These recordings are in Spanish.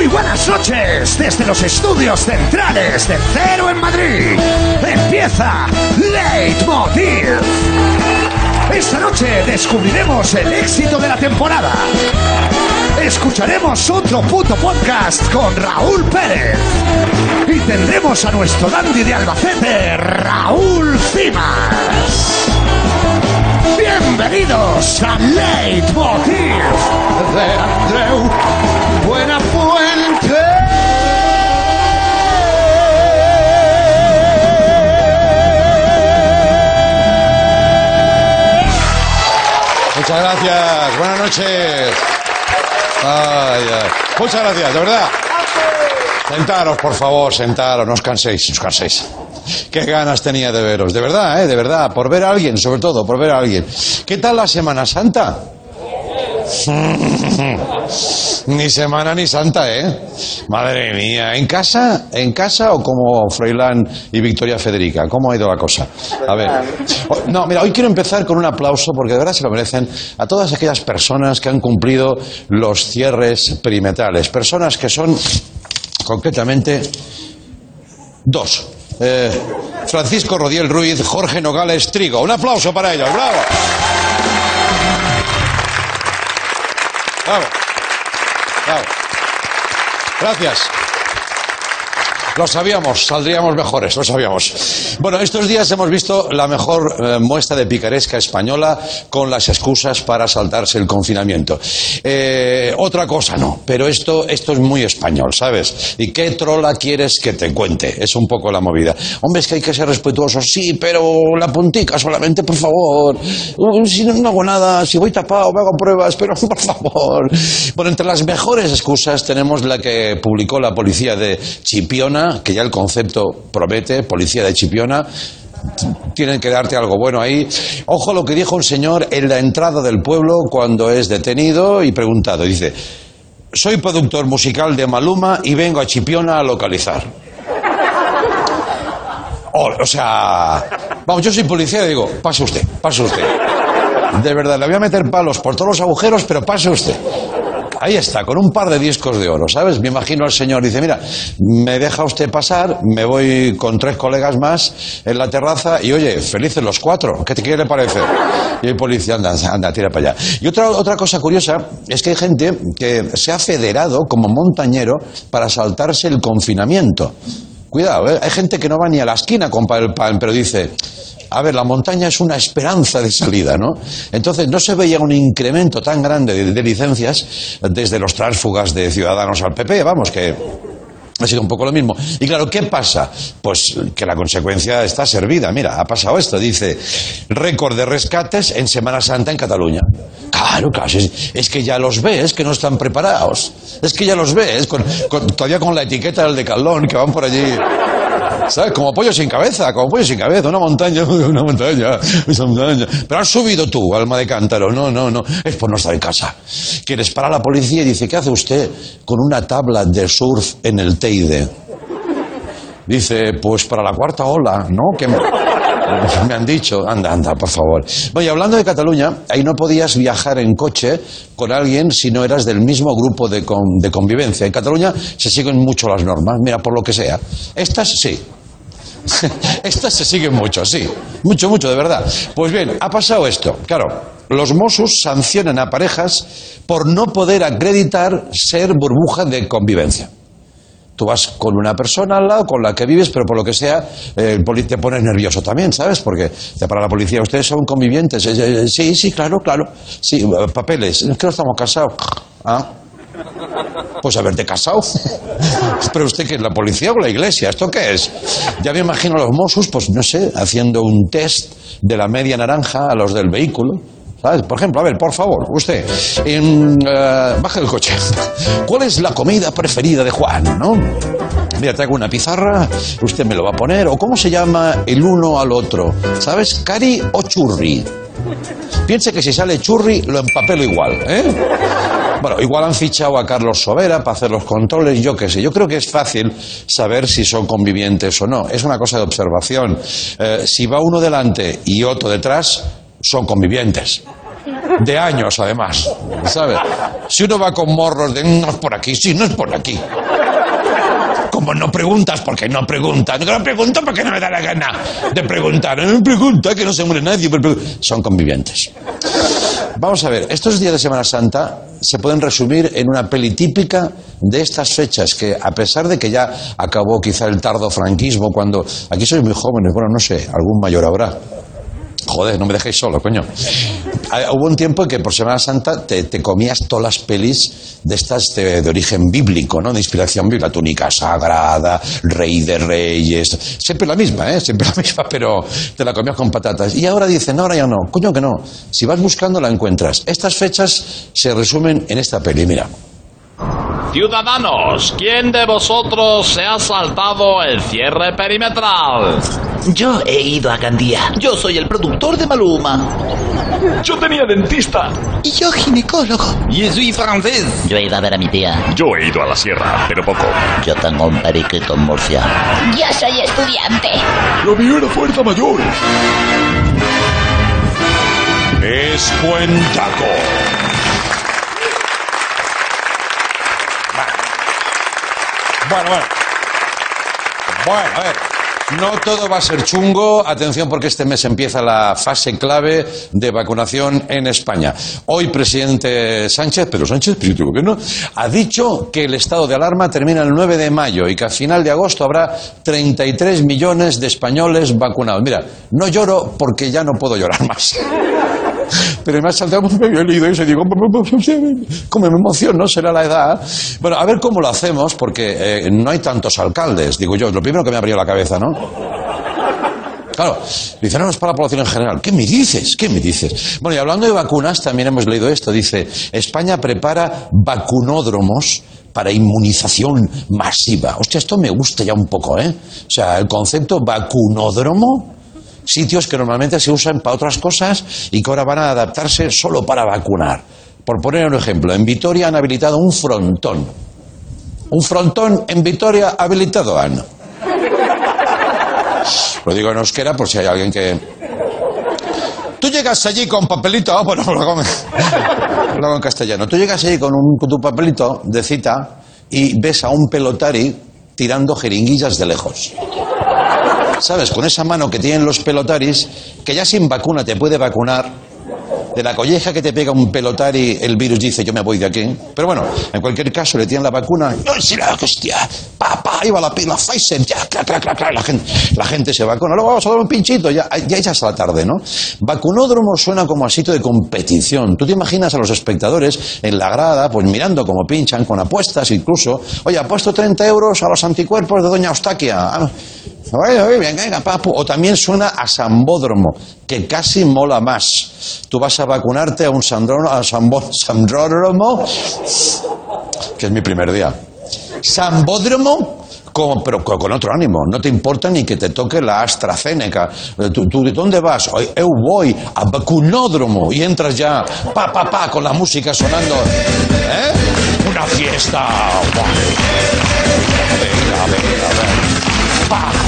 Muy buenas noches desde los estudios centrales de Cero en Madrid. Empieza Leitmotiv. Esta noche descubriremos el éxito de la temporada. Escucharemos otro puto podcast con Raúl Pérez. Y tendremos a nuestro dandy de Albacete, Raúl Cimas. Bienvenidos a Leitmotiv de Andreu Buenafuente. Muchas gracias, buenas noches. Ay. Muchas gracias, de verdad. Sentaros, por favor, sentaros, no os canséis, no os canséis. Qué ganas tenía de veros, de verdad, ¿eh? de verdad, por ver a alguien, sobre todo, por ver a alguien. ¿Qué tal la Semana Santa? ni semana ni santa, ¿eh? Madre mía, ¿en casa? ¿En casa o como Froilán y Victoria Federica? ¿Cómo ha ido la cosa? A ver. Oh, No, mira, hoy quiero empezar con un aplauso, porque de verdad se lo merecen, a todas aquellas personas que han cumplido los cierres perimetrales. Personas que son, concretamente, dos. Eh, Francisco Rodiel Ruiz, Jorge Nogales Trigo. Un aplauso para ellos, bravo. Bravo. Gracias. Lo sabíamos, saldríamos mejores, lo sabíamos. Bueno, estos días hemos visto la mejor eh, muestra de picaresca española con las excusas para saltarse el confinamiento. Eh, otra cosa no, pero esto, esto es muy español, ¿sabes? ¿Y qué trola quieres que te cuente? Es un poco la movida. Hombre, es que hay que ser respetuosos, sí, pero la puntica solamente, por favor. Uh, Si no, no hago nada, si voy tapado, me hago pruebas, pero por favor. Bueno, entre las mejores excusas tenemos la que publicó la policía de Chipiona, que ya el concepto promete, policía de Chipiona. Tienen que darte algo bueno ahí. Ojo lo que dijo un señor en la entrada del pueblo cuando es detenido y preguntado. Dice, soy productor musical de Maluma y vengo a Chipiona a localizar. O, o sea, vamos, yo soy policía y digo, pase usted, pase usted. De verdad, le voy a meter palos por todos los agujeros, pero pase usted. Ahí está, con un par de discos de oro, ¿sabes? Me imagino al señor, dice, mira, me deja usted pasar, me voy con tres colegas más en la terraza y, oye, felices los cuatro, ¿qué, te- qué le parece? Y el policía, anda, anda, tira para allá. Y otra, otra cosa curiosa es que hay gente que se ha federado como montañero para saltarse el confinamiento. Cuidado, ¿eh? hay gente que no va ni a la esquina a comprar el pan, pero dice, a ver, la montaña es una esperanza de salida, ¿no? Entonces no se veía un incremento tan grande de, licencias desde los tránsfugas de Ciudadanos al PP, vamos, que ha sido un poco lo mismo. Y claro, ¿qué pasa? Pues que la consecuencia está servida. Mira, ha pasado esto. Dice, récord de rescates en Semana Santa en Cataluña. Claro, claro. Es, es que ya los ves que no están preparados. Es que ya los ves, con- con- todavía con la etiqueta del decalón que van por allí. ¿Sabes? Como pollo sin cabeza, como pollo sin cabeza, una montaña, una montaña, esa montaña. Pero has subido tú, alma de cántaro. No, no, no. Es por no estar en casa. Quieres parar a la policía y dice, ¿qué hace usted con una tabla de surf en el Teide? Dice, pues para la cuarta ola, ¿no? Que me han dicho, anda, anda, por favor. Bueno, y hablando de Cataluña, ahí no podías viajar en coche con alguien si no eras del mismo grupo de, con- de convivencia. En Cataluña se siguen mucho las normas, mira, por lo que sea. Estas sí. Estas se siguen mucho, sí. Mucho, mucho, de verdad. Pues bien, ha pasado esto. Claro, los Mossos sancionan a parejas por no poder acreditar ser burbuja de convivencia. Tú vas con una persona al lado con la que vives, pero por lo que sea, eh, te pones nervioso también, ¿sabes? Porque para la policía, ustedes son convivientes. Eh, eh, Sí, sí, claro, claro. Sí, eh, papeles. Es que no estamos casados. Ah. Pues haberte casado. Pero usted que es la policía o la iglesia, ¿esto qué es? Ya me imagino a los Mossos, pues no sé, haciendo un test de la media naranja a los del vehículo. ¿Sabes? Por ejemplo, a ver, por favor, usted, en, eh, baja del coche. ¿Cuál es la comida preferida de Juan, no? Mira, traigo una pizarra, usted me lo va a poner. ¿O cómo se llama el uno al otro? ¿Sabes? ¿Cari o churri? Piense que si sale churri, lo empapelo igual, ¿eh? Bueno, igual han fichado a Carlos Sobera para hacer los controles, yo qué sé. Yo creo que es fácil saber si son convivientes o no. Es una cosa de observación. Eh, si va uno delante y otro detrás, son convivientes. De años, además. ¿Sabes? Si uno va con morros de no es por aquí, sí, no es por aquí. Como no preguntas, porque no preguntas. No pregunto porque no me da la gana de preguntar. No pregunta que no se muere nadie. Son convivientes. Vamos a ver, estos días de Semana Santa se pueden resumir en una peli típica de estas fechas que, a pesar de que ya acabó quizá el tardo franquismo, cuando aquí sois muy jóvenes, bueno, no sé, algún mayor habrá. Joder, no me dejéis solo, coño. Ah, hubo un tiempo en que por Semana Santa te, comías todas las pelis de estas de, origen bíblico, ¿no? De inspiración bíblica. Túnica sagrada, rey de reyes. Siempre la misma, ¿eh? Siempre la misma, pero te la comías con patatas. Y ahora dicen, ahora ya no. Coño que no. Si vas buscando la encuentras. Estas fechas se resumen en esta peli, mira. Ciudadanos, ¿quién de vosotros se ha saltado el cierre perimetral? Yo he ido a Gandía. Yo soy el productor de Maluma. Yo tenía dentista. Y yo ginecólogo. Y soy francés. Yo he ido a ver a mi tía. Yo he ido a la sierra, pero poco. Yo tengo un periquito en Murcia. Yo soy estudiante. Lo mío era fuerza mayor. Es Cuentaco. Bueno, bueno. Bueno, a ver. No todo va a ser chungo. Atención porque este mes empieza la fase clave de vacunación en España. Hoy presidente Sánchez, pero Sánchez, presidente del gobierno, ha dicho que el estado de alarma termina el 9 de mayo y que a final de agosto habrá 33 millones de españoles vacunados. Mira, no lloro porque ya no puedo llorar más. Pero me ha saltado, me había leído eso y digo, como me emociono, será la edad. Bueno, a ver cómo lo hacemos, porque eh, no hay tantos alcaldes, digo yo, lo primero que me abrió la cabeza, ¿no? Claro, es para la población en general. ¿Qué me dices? ¿Qué me dices? Bueno, y hablando de vacunas, también hemos leído esto. Dice, España prepara vacunódromos para inmunización masiva. Hostia, esto me gusta ya un poco, ¿eh? O sea, el concepto vacunódromo sitios que normalmente se usan para otras cosas y que ahora van a adaptarse solo para vacunar. Por poner un ejemplo, en Vitoria han habilitado un frontón. Un frontón en Vitoria habilitado han. Lo digo en euskera por si hay alguien que... Tú llegas allí con papelito, ah, bueno, lo hago, en castellano. Tú llegas allí con, un, con tu papelito de cita y ves a un pelotari tirando jeringuillas de lejos. ¿Sabes? Con esa mano que tienen los pelotaris, que ya sin vacuna te puede vacunar, de la colleja que te pega un pelotari, el virus dice yo me voy de aquí. Pero bueno, en cualquier caso le tienen la vacuna. ¡Ay, sí, la hostia! ¡Papá! Va la, pila Pfizer, ya, clac, clac, clac, la gente, la gente se vacuna. Luego vamos a dar un pinchito, ya, ya echas la tarde, ¿no? Vacunódromo suena como a sitio de competición. Tú te imaginas a los espectadores en la grada, pues mirando cómo pinchan, con apuestas incluso. Oye, apuesto 30 euros a los anticuerpos de Doña Eustaquia. Ah, o también suena a sambódromo, que casi mola más. Tú vas a vacunarte a un sambódromo, que es mi primer día. Sambódromo, pero con otro ánimo. No te importa ni que te toque la AstraZeneca. ¿Tú, tú de dónde vas? Eu voy a vacunódromo. Y entras ya, pa, pa, pa, con la música sonando. ¿Eh? Una fiesta. Venga, venga, venga.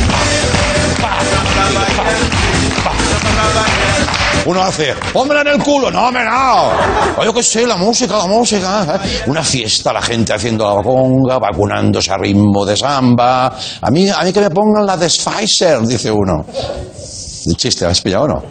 Uno hace, hombre en el culo, no, hombre, no. Oye, que sé, la música, la música. Una fiesta, la gente haciendo la conga, vacunándose a ritmo de samba. A mí, a mí que me pongan la de Pfizer, dice uno. El chiste, ¿has pillado o no?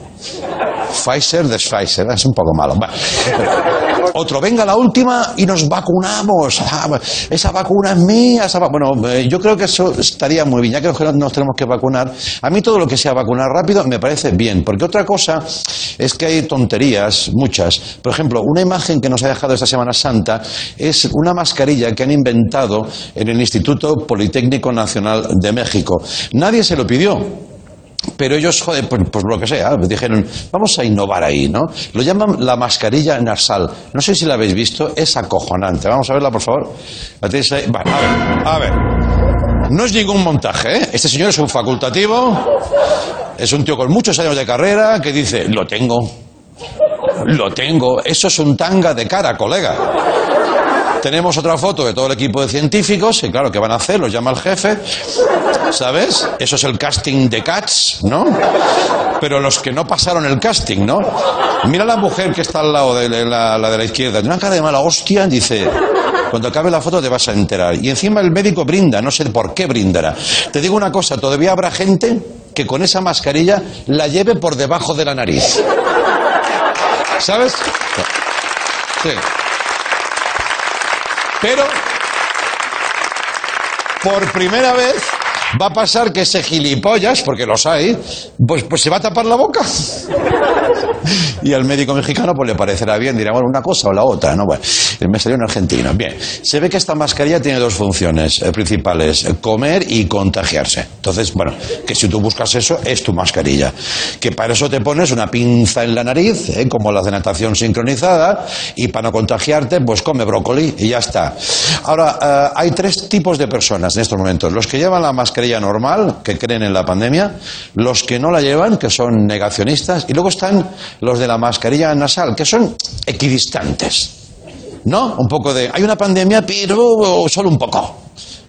Pfizer, de Pfizer, es un poco malo. Otro, venga la última y nos vacunamos. Ah, esa vacuna es mía. Bueno, eh, yo creo que eso estaría muy bien, ya que nos tenemos que vacunar. A mí todo lo que sea vacunar rápido me parece bien, porque otra cosa es que hay tonterías, muchas. Por ejemplo, una imagen que nos ha dejado esta Semana Santa es una mascarilla que han inventado en el Instituto Politécnico Nacional de México. Nadie se lo pidió. Pero ellos, joder, pues, pues, lo que sea, dijeron, vamos a innovar ahí, ¿no? Lo llaman la mascarilla nasal. No sé si la habéis visto, es acojonante. Vamos a verla, por favor. A ver, a ver. No es ningún montaje, ¿eh? Este señor es un facultativo, es un tío con muchos años de carrera que dice, lo tengo, lo tengo. Eso es un tanga de cara, colega. Tenemos otra foto de todo el equipo de científicos, y claro, ¿qué van a hacer? Los llama el jefe, ¿sabes? Eso es el casting de Cats, ¿no? Pero los que no pasaron el casting, ¿no? Mira la mujer que está al lado de la, la de la izquierda, tiene una cara de mala hostia, dice, cuando acabe la foto te vas a enterar. Y encima el médico brinda, no sé por qué brindará. Te digo una cosa, todavía habrá gente que con esa mascarilla la lleve por debajo de la nariz. ¿Sabes? Sí. Pero, por primera vez, va a pasar que ese gilipollas, porque los hay, pues, pues se va a tapar la boca. Y al médico mexicano pues le parecerá bien, dirá, bueno, una cosa o la otra, ¿no? Bueno, me salió en argentino. Bien, se ve que esta mascarilla tiene dos funciones eh, principales, comer y contagiarse. Entonces, bueno, que si tú buscas eso, es tu mascarilla. Que para eso te pones una pinza en la nariz, ¿eh? como las de natación sincronizada, y para no contagiarte, pues come brócoli y ya está. Ahora, eh, hay tres tipos de personas en estos momentos. Los que llevan la mascarilla normal, que creen en la pandemia, los que no la llevan, que son negacionistas, y luego están los de la mascarilla nasal, que son equidistantes. ¿No? Un poco de. Hay una pandemia, pero solo un poco.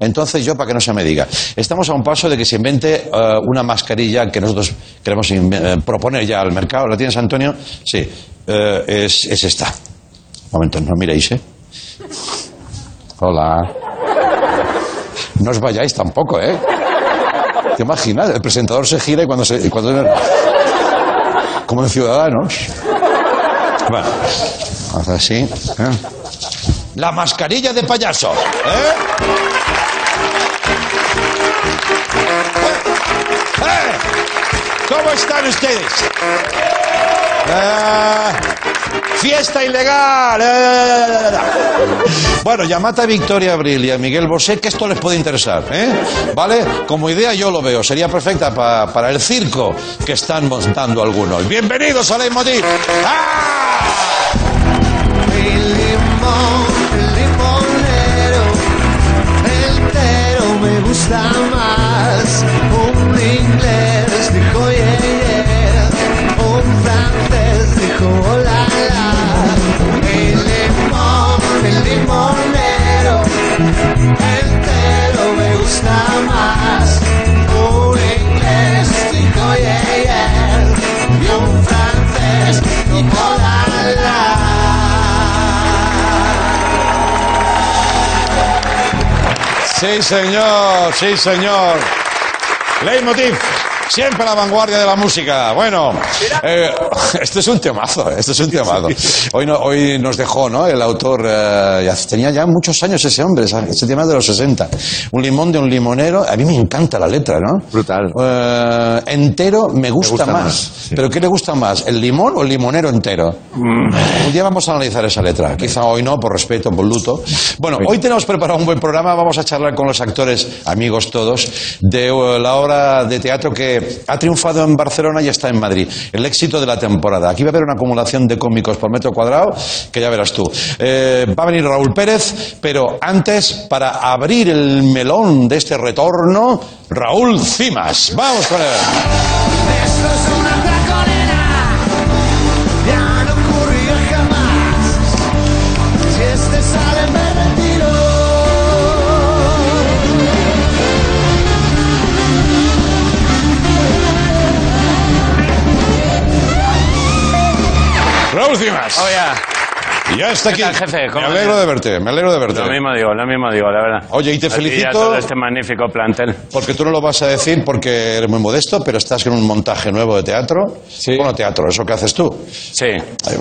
Entonces, yo, para que no se me diga, estamos a un paso de que se invente eh, una mascarilla que nosotros queremos eh, proponer ya al mercado. ¿La tienes, Antonio? Sí. Eh, es, es esta. Un momento, no miréis, ¿eh? Hola. No os vayáis tampoco, ¿eh? ¿Te imaginas? El presentador se gira y cuando se. y cuando- como en Ciudadanos. Bueno, hace así. ¿eh? La mascarilla de payaso. ¿eh? ¡Eh! ¿Cómo están ustedes? Fiesta ilegal. eh. Bueno, llamad a Victoria Abril y a Miguel Bosé, que esto les puede interesar. ¿eh? ¿Vale? Como idea yo lo veo. Sería perfecta pa- para el circo que están montando algunos. Bienvenidos a Leitmotiv. ¡Ah! Me gusta más. Un dijo Sí, señor, sí, señor. Leitmotiv. Siempre a la vanguardia de la música. Bueno, eh, este es un temazo, este es un temazo. Hoy, no, hoy nos dejó, ¿no? El autor, eh, tenía ya muchos años ese hombre, ese tema de los 60. Un limón de un limonero. A mí me encanta la letra, ¿no? Brutal. Eh, entero me gusta, gusta más. más, sí. ¿Pero qué le gusta más? ¿El limón o el limonero entero? Un día vamos a analizar esa letra. Quizá hoy no, por respeto, por luto. Bueno, hoy tenemos preparado un buen programa. Vamos a charlar con los actores, amigos todos, de eh, la obra de teatro que ha triunfado en Barcelona y está en Madrid. El éxito de la temporada. Aquí va a haber una acumulación de cómicos por metro cuadrado que ya verás tú. Eh, va a venir Raúl Pérez, pero antes, para abrir el melón de este retorno, Raúl Cimas. Vamos con él. Esto es una ya no ocurrió jamás. Si este sale Raúl Cimas. Oye, Ya está aquí. ¿Qué tal, jefe? Me ¿Cómo alegro de verte, me alegro de verte. lo mismo digo, lo mismo digo, la verdad. Oye, y te felicito- a todo este magnífico plantel. Porque tú no lo vas a decir porque eres muy modesto, pero estás en un montaje nuevo de teatro. Sí. Bueno, teatro, eso que haces tú. Sí,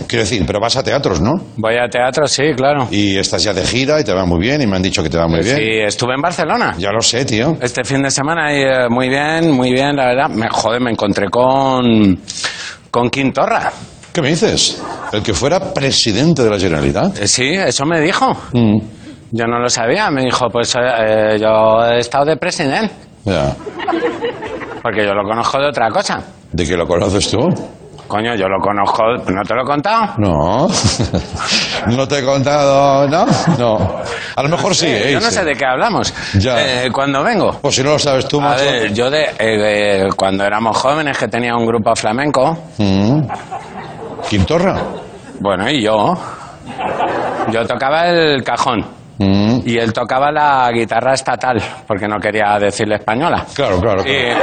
Quiero decir, pero vas a teatros, ¿no? voy a teatro, sí, claro. Y estás ya de gira y te va muy bien y me han dicho que te va muy bien. Sí, estuve en Barcelona. Ya lo sé, tío. Este fin de semana y eh, muy bien, muy bien, la verdad. Me, joder, me encontré con con Quintorra. ¿Qué me dices? El que fuera presidente de la Generalitat. Eh, Sí, eso me dijo. Mm, Yo no lo sabía. Me dijo, pues eh, yo he estado de presidente. ya. Porque yo lo conozco de otra cosa. ¿De qué lo conoces tú? Coño, yo lo conozco. ¿No te lo he contado? No. no te he contado, ¿no? No. A lo mejor sí, ¿eh? Yo no sé de qué hablamos. Ya. Eh, cuando vengo. Pues si no lo sabes tú, A macho. ver, yo de, eh, de- cuando éramos jóvenes que tenía un grupo flamenco, Mm. ¿Quintorra? bueno, y yo, yo tocaba el cajón. Mm. y él tocaba la guitarra estatal, porque no quería decirle española. Claro, claro. Y,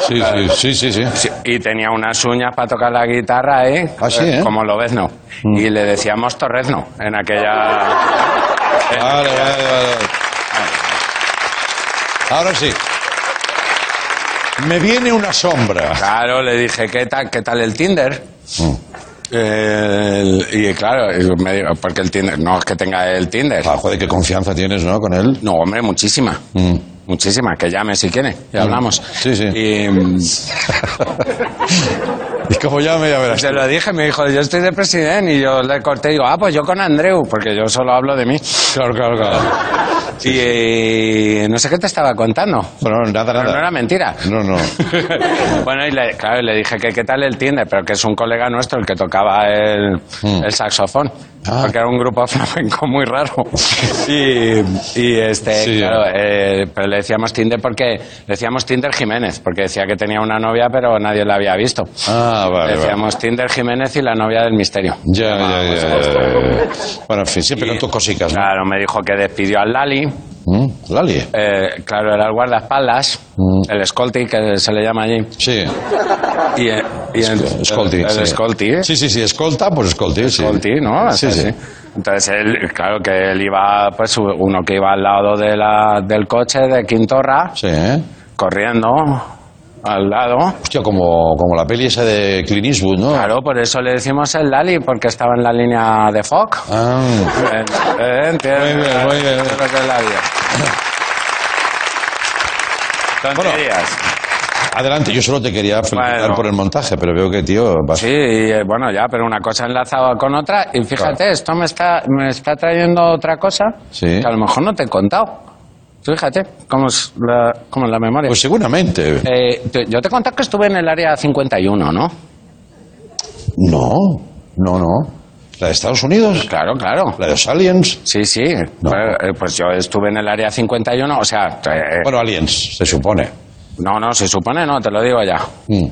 Sí, sí, sí, sí, sí. sí, y tenía unas uñas para tocar la guitarra, ¿eh? Ah, sí, ¿eh? Como Lobezno. Y le decíamos Torrezno en aquella... Vale, vale, vale. Ahora sí. Me viene una sombra. Claro, le dije, ¿qué tal, qué tal el Tinder? Mm. El- y claro, porque el Tinder, no es que tenga el Tinder. Ah, joder, qué confianza tienes, ¿no? Con él. No, hombre, muchísima. Mm. Muchísima, que llame si quiere, ya hablamos. Sí, sí. Y mm, Y como ya me ya verás. se lo dije, me dijo, yo estoy de presidente, y yo le corté y digo, ah, pues yo con Andreu, porque yo solo hablo de mí. Claro, claro, claro. Y eh, no sé qué te estaba contando. Bueno, nada, Pero nada. no era mentira. No, no. bueno, y le, claro, le dije que qué tal el Tinder, pero que es un colega nuestro el que tocaba el, Mm. el saxofón. Ah. Porque era un grupo flamenco muy raro. y, y este, Sí. claro, eh, pero le decíamos Tinder porque le decíamos Tinder Jiménez, porque decía que tenía una novia, pero nadie la había visto. Ah, vale, le vale. decíamos Tinder Jiménez y la novia del misterio. Ya, ya, ya, ya, ya. Bueno, en fin, siempre Y, con tus cositas, ¿no? Claro, me dijo que despidió al Lali. Mm, Lali. eh, claro, era el guardaespaldas, Mm. el Scolti, que se le llama allí. Sí. Y, eh, y en- Escolti. el, sí. Sí, sí, sí, escolta, pues escolti, sí. Scolti, ¿no? Sí, Así. sí. Entonces él, claro que él iba, pues uno que iba al lado de la, del coche de Quintorra, Sí, ¿eh? corriendo al lado. Hostia, como, como la peli esa de Clint Eastwood, ¿no? Claro, por eso le decimos el Lali, porque estaba en la línea de Foc. Ah, Eh, eh. Muy bien, muy bien. Tonterías. adelante, yo solo te quería felicitar Bueno. por el montaje, pero veo que, tío, vas... Sí, y, eh, bueno, ya, pero una cosa enlazada con otra. Y fíjate, Claro. esto me está, me está trayendo otra cosa Sí. que a lo mejor no te he contado. Tú Fíjate, cómo es la, cómo es la memoria. Pues seguramente. Eh, te- yo te contado que estuve en el área 51, ¿no? No, no, no. ¿La de Estados Unidos? Claro, claro. ¿La de los aliens? Sí, sí. No. Pues, eh, pues yo estuve en el área 51, o sea, eh, Bueno, aliens, se supone. no, no, se supone, no, te lo digo ya. Mm.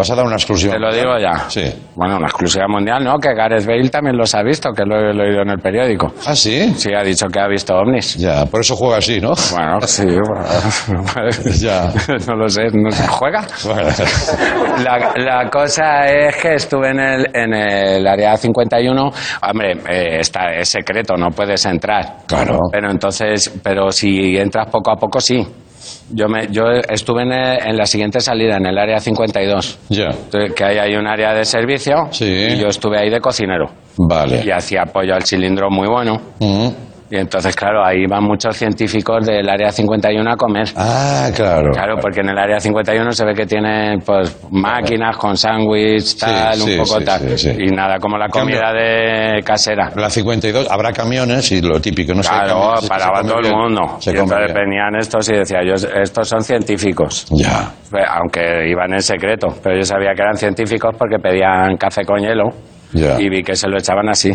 Vas a dar una exclusiva. Te lo digo ya. Sí. Bueno, una exclusiva mundial, ¿no? Que Gareth Bale también los ha visto, que lo he leído en el periódico. ¿Ah, sí? Sí, ha dicho que ha visto ovnis. Ya, por eso juega así, ¿no? Bueno, sí, bueno. Ya. No lo sé, no se juega. Bueno. La, la cosa es que estuve en el, en el área 51. Hombre, eh, está, es secreto, no puedes entrar. Claro. Pero entonces, pero si entras poco a poco, sí. Yo, me, yo estuve en, el- en la siguiente salida, en el área 52. Ya. Entonces, Que ahí hay un área de servicio. Sí. Y yo estuve ahí de cocinero. Vale. Y hacía pollo al cilindro muy bueno. Mm. Y entonces, claro, ahí van muchos científicos del área 51 a comer. Ah, claro. Claro, porque en el área 51 se ve que tienen pues máquinas con sándwich, tal, sí, un poco sí, tal. sí, sí. Y nada, como la Cambio. comida de casera. La 52 habrá camiones y lo típico, no sé. Claro, camiones, paraba todo el mundo. Se y entonces venían estos y decía, yo, estos son científicos. Ya. Aunque iban en secreto, pero yo sabía que eran científicos porque pedían café con hielo Ya. y vi que se lo echaban así.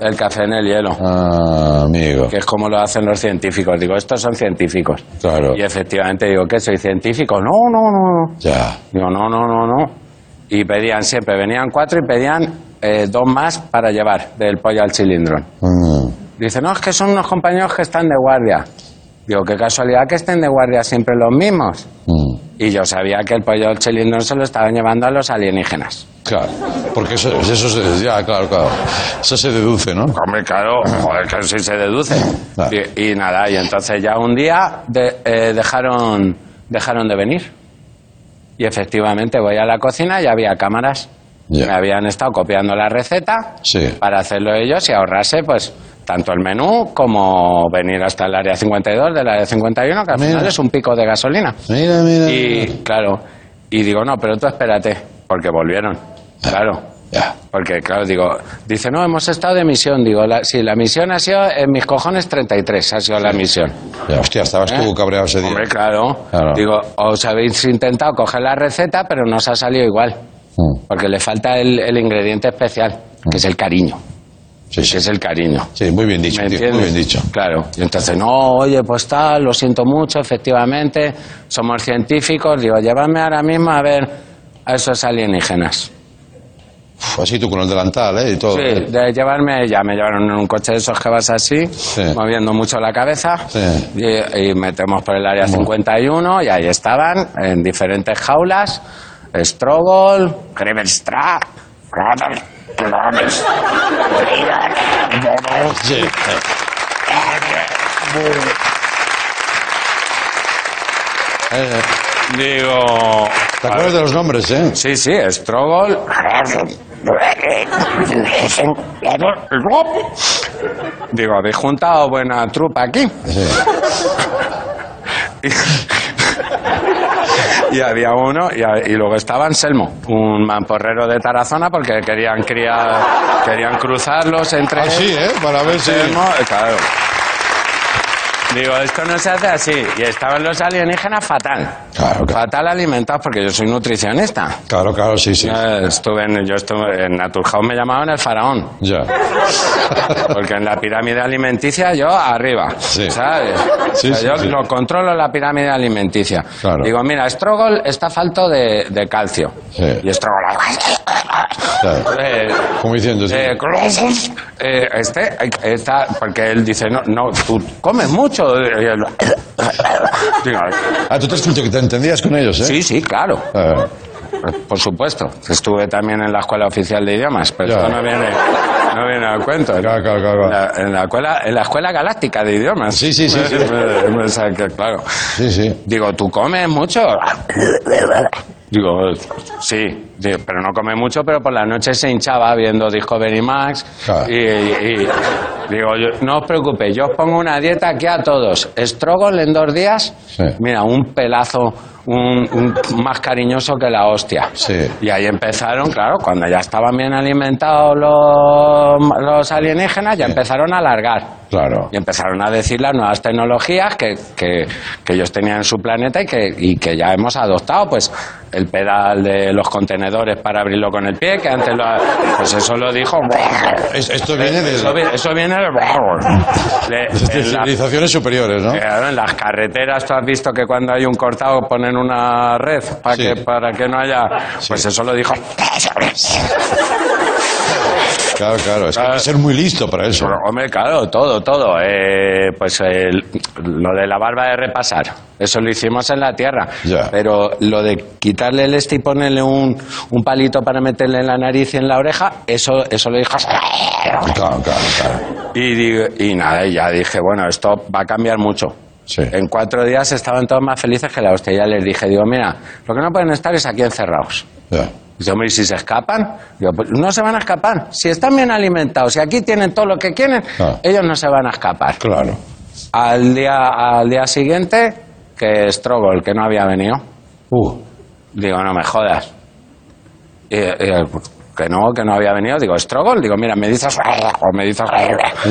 El café en el hielo. Ah, amigo. Que es como lo hacen los científicos. Digo, estos son científicos. Claro. Y efectivamente digo, ¿qué? ¿Soy científico? No, no, no, no. Ya. Digo, no, no, no, no. Y pedían siempre, venían cuatro y pedían eh, dos más para llevar del pollo al cilindrón. Mm. Dice, no, es que son unos compañeros que están de guardia. Digo, qué casualidad que estén de guardia siempre los mismos. Mm. Y yo sabía que el pollo al cilindrón se lo estaban llevando a los alienígenas. Claro. Porque eso, eso se, ya, claro, claro. Eso se deduce, ¿no? Hombre, claro, joder, que sí se deduce. Claro. Y, y nada, y entonces ya un día de- eh, dejaron, dejaron de venir. Y efectivamente voy a la cocina y había cámaras. Ya. Me habían estado copiando la receta Sí. para hacerlo ellos y ahorrarse, pues, tanto el menú como venir hasta el área 52 del área 51, que al Mira. final es un pico de gasolina. Mira, mira. Y claro, y digo, no, pero tú espérate, porque volvieron. Claro. Ya. Porque, claro, digo, dice, no, hemos estado de misión. Digo, la, sí, la misión ha sido, en mis cojones 33 ha sido la misión. Ya, hostia, estabas tú ¿Eh? cabreado ese día. Hombre, claro. Claro. Digo, os habéis intentado coger la receta, pero no os ha salido igual. Mm. Porque le falta el, el ingrediente especial, que es el cariño. Sí, Que es el cariño. Sí, muy bien dicho, muy bien dicho. Claro. Y entonces, no, oye, pues tal, lo siento mucho, efectivamente, somos científicos. Digo, llévame ahora mismo a ver a esos alienígenas. Uf, así tú con el delantal, ¿eh? Y todo. Sí, de llevarme, ya me llevaron en un coche de esos que vas así, Sí. moviendo mucho la cabeza, Sí. y, y metemos por el área 51 y ahí estaban, en diferentes jaulas, Strogol, Grevenstrad, Eh. Eh, Digo... ¿Te acuerdas de los nombres, eh? Sí, sí, Strogol. Digo, habéis juntado buena trupa aquí. Sí. Y había uno, y, a- y luego estaba Anselmo, un mamporrero de Tarazona, porque querían criar, querían cruzarlos entre Ah, sí, ¿eh? Para ver si... Anselmo, eh, claro. Digo, esto no se hace así. Y estaban los alienígenas fatal. Claro, claro. Fatal alimentados, porque yo soy nutricionista. Claro, claro, sí, sí. Eh, Estuve en, yo estuve en Naturhaus, me llamaban el faraón. Ya. Porque en la pirámide alimenticia yo arriba, Sí. ¿sabes? Sí, O sea, sí, yo sí. lo controlo la pirámide alimenticia. Claro. Digo, mira, Strogol está falto de, de calcio. Sí. Y Strogol... Eh, Como diciendo, eh, eh, este está porque él dice no no tú comes mucho Y él, Digo, Ah, tú te escuchas que te entendías con ellos, ¿eh? sí sí claro. Eh, por supuesto. Estuve también en la escuela oficial de idiomas pero esto no viene no viene al cuento. Claro, claro, claro, En, la, en la escuela en la escuela galáctica de idiomas. Sí, sí, sí, claro. Sí, sí. Digo, ¿tú comes mucho? Digo, sí, Pero no come mucho, pero por la noche se hinchaba viendo Discovery Max. Claro. Y, y- digo, yo- no os preocupéis, yo os pongo una dieta aquí a todos. Estrogol en dos días, Sí. mira, un pelazo, un, un- más cariñoso que la hostia. Sí. Y ahí empezaron, claro, cuando ya estaban bien alimentados los, los alienígenas, ya Sí. empezaron a alargar. Claro. Y empezaron a decir las nuevas tecnologías que, que- que ellos tenían en su planeta y que, y que ya hemos adoptado, pues el pedal de los contenedores para abrirlo con el pie, que antes lo, pues eso lo dijo. Es- esto viene de, Eso, eso viene de, de- de en la- civilizaciones superiores, ¿no? Claro, en las carreteras tú has visto que cuando hay un cortado ponen una red para, Sí. que, para que no haya... Pues eso lo dijo... Claro, claro. Es que hay que ser muy listo para eso. Pero, hombre, claro, todo, todo. Eh, pues el- lo de la barba de repasar, eso lo hicimos en la tierra. Ya. Pero lo de quitarle el este y ponerle un, un palito para meterle en la nariz y en la oreja, eso, eso lo dijo. Claro, claro, claro. Y, digo- y nada, y ya dije, bueno, esto va a cambiar mucho. Sí. En cuatro días estaban todos más felices que la hostia. Ya les dije, digo, mira, lo que no pueden estar es aquí encerrados. Ya. Dice, hombre, ¿y si se escapan? Digo, pues no se van a escapar. Si están bien alimentados, si aquí tienen todo lo que quieren, Claro. ellos no se van a escapar. Claro. Al día, al día siguiente, que Strogol, que no había venido. Uh, Digo, no me jodas. Y, y, que no, que no había venido. Digo, Strogol. Digo, mira, me dices... O me dices...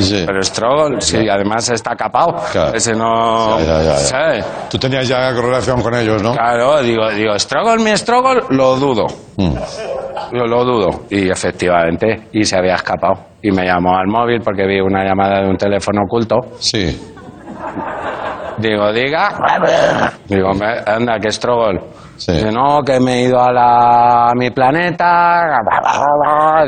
Sí. Pero Strogol, sí, además está capado. Claro. Ese no... Ya, ya. ¿sabes? tú tenías ya relación con ellos, ¿no? Claro, digo, digo, Strogol, mi Strogol, lo dudo. Mm. Yo lo dudo. Y efectivamente, y se había escapado. Y me llamó al móvil porque vi una llamada de un teléfono oculto. Sí. Digo, diga. Digo, anda, que Strogol. Sí. Dice, no, que me he ido a, la, a mi planeta.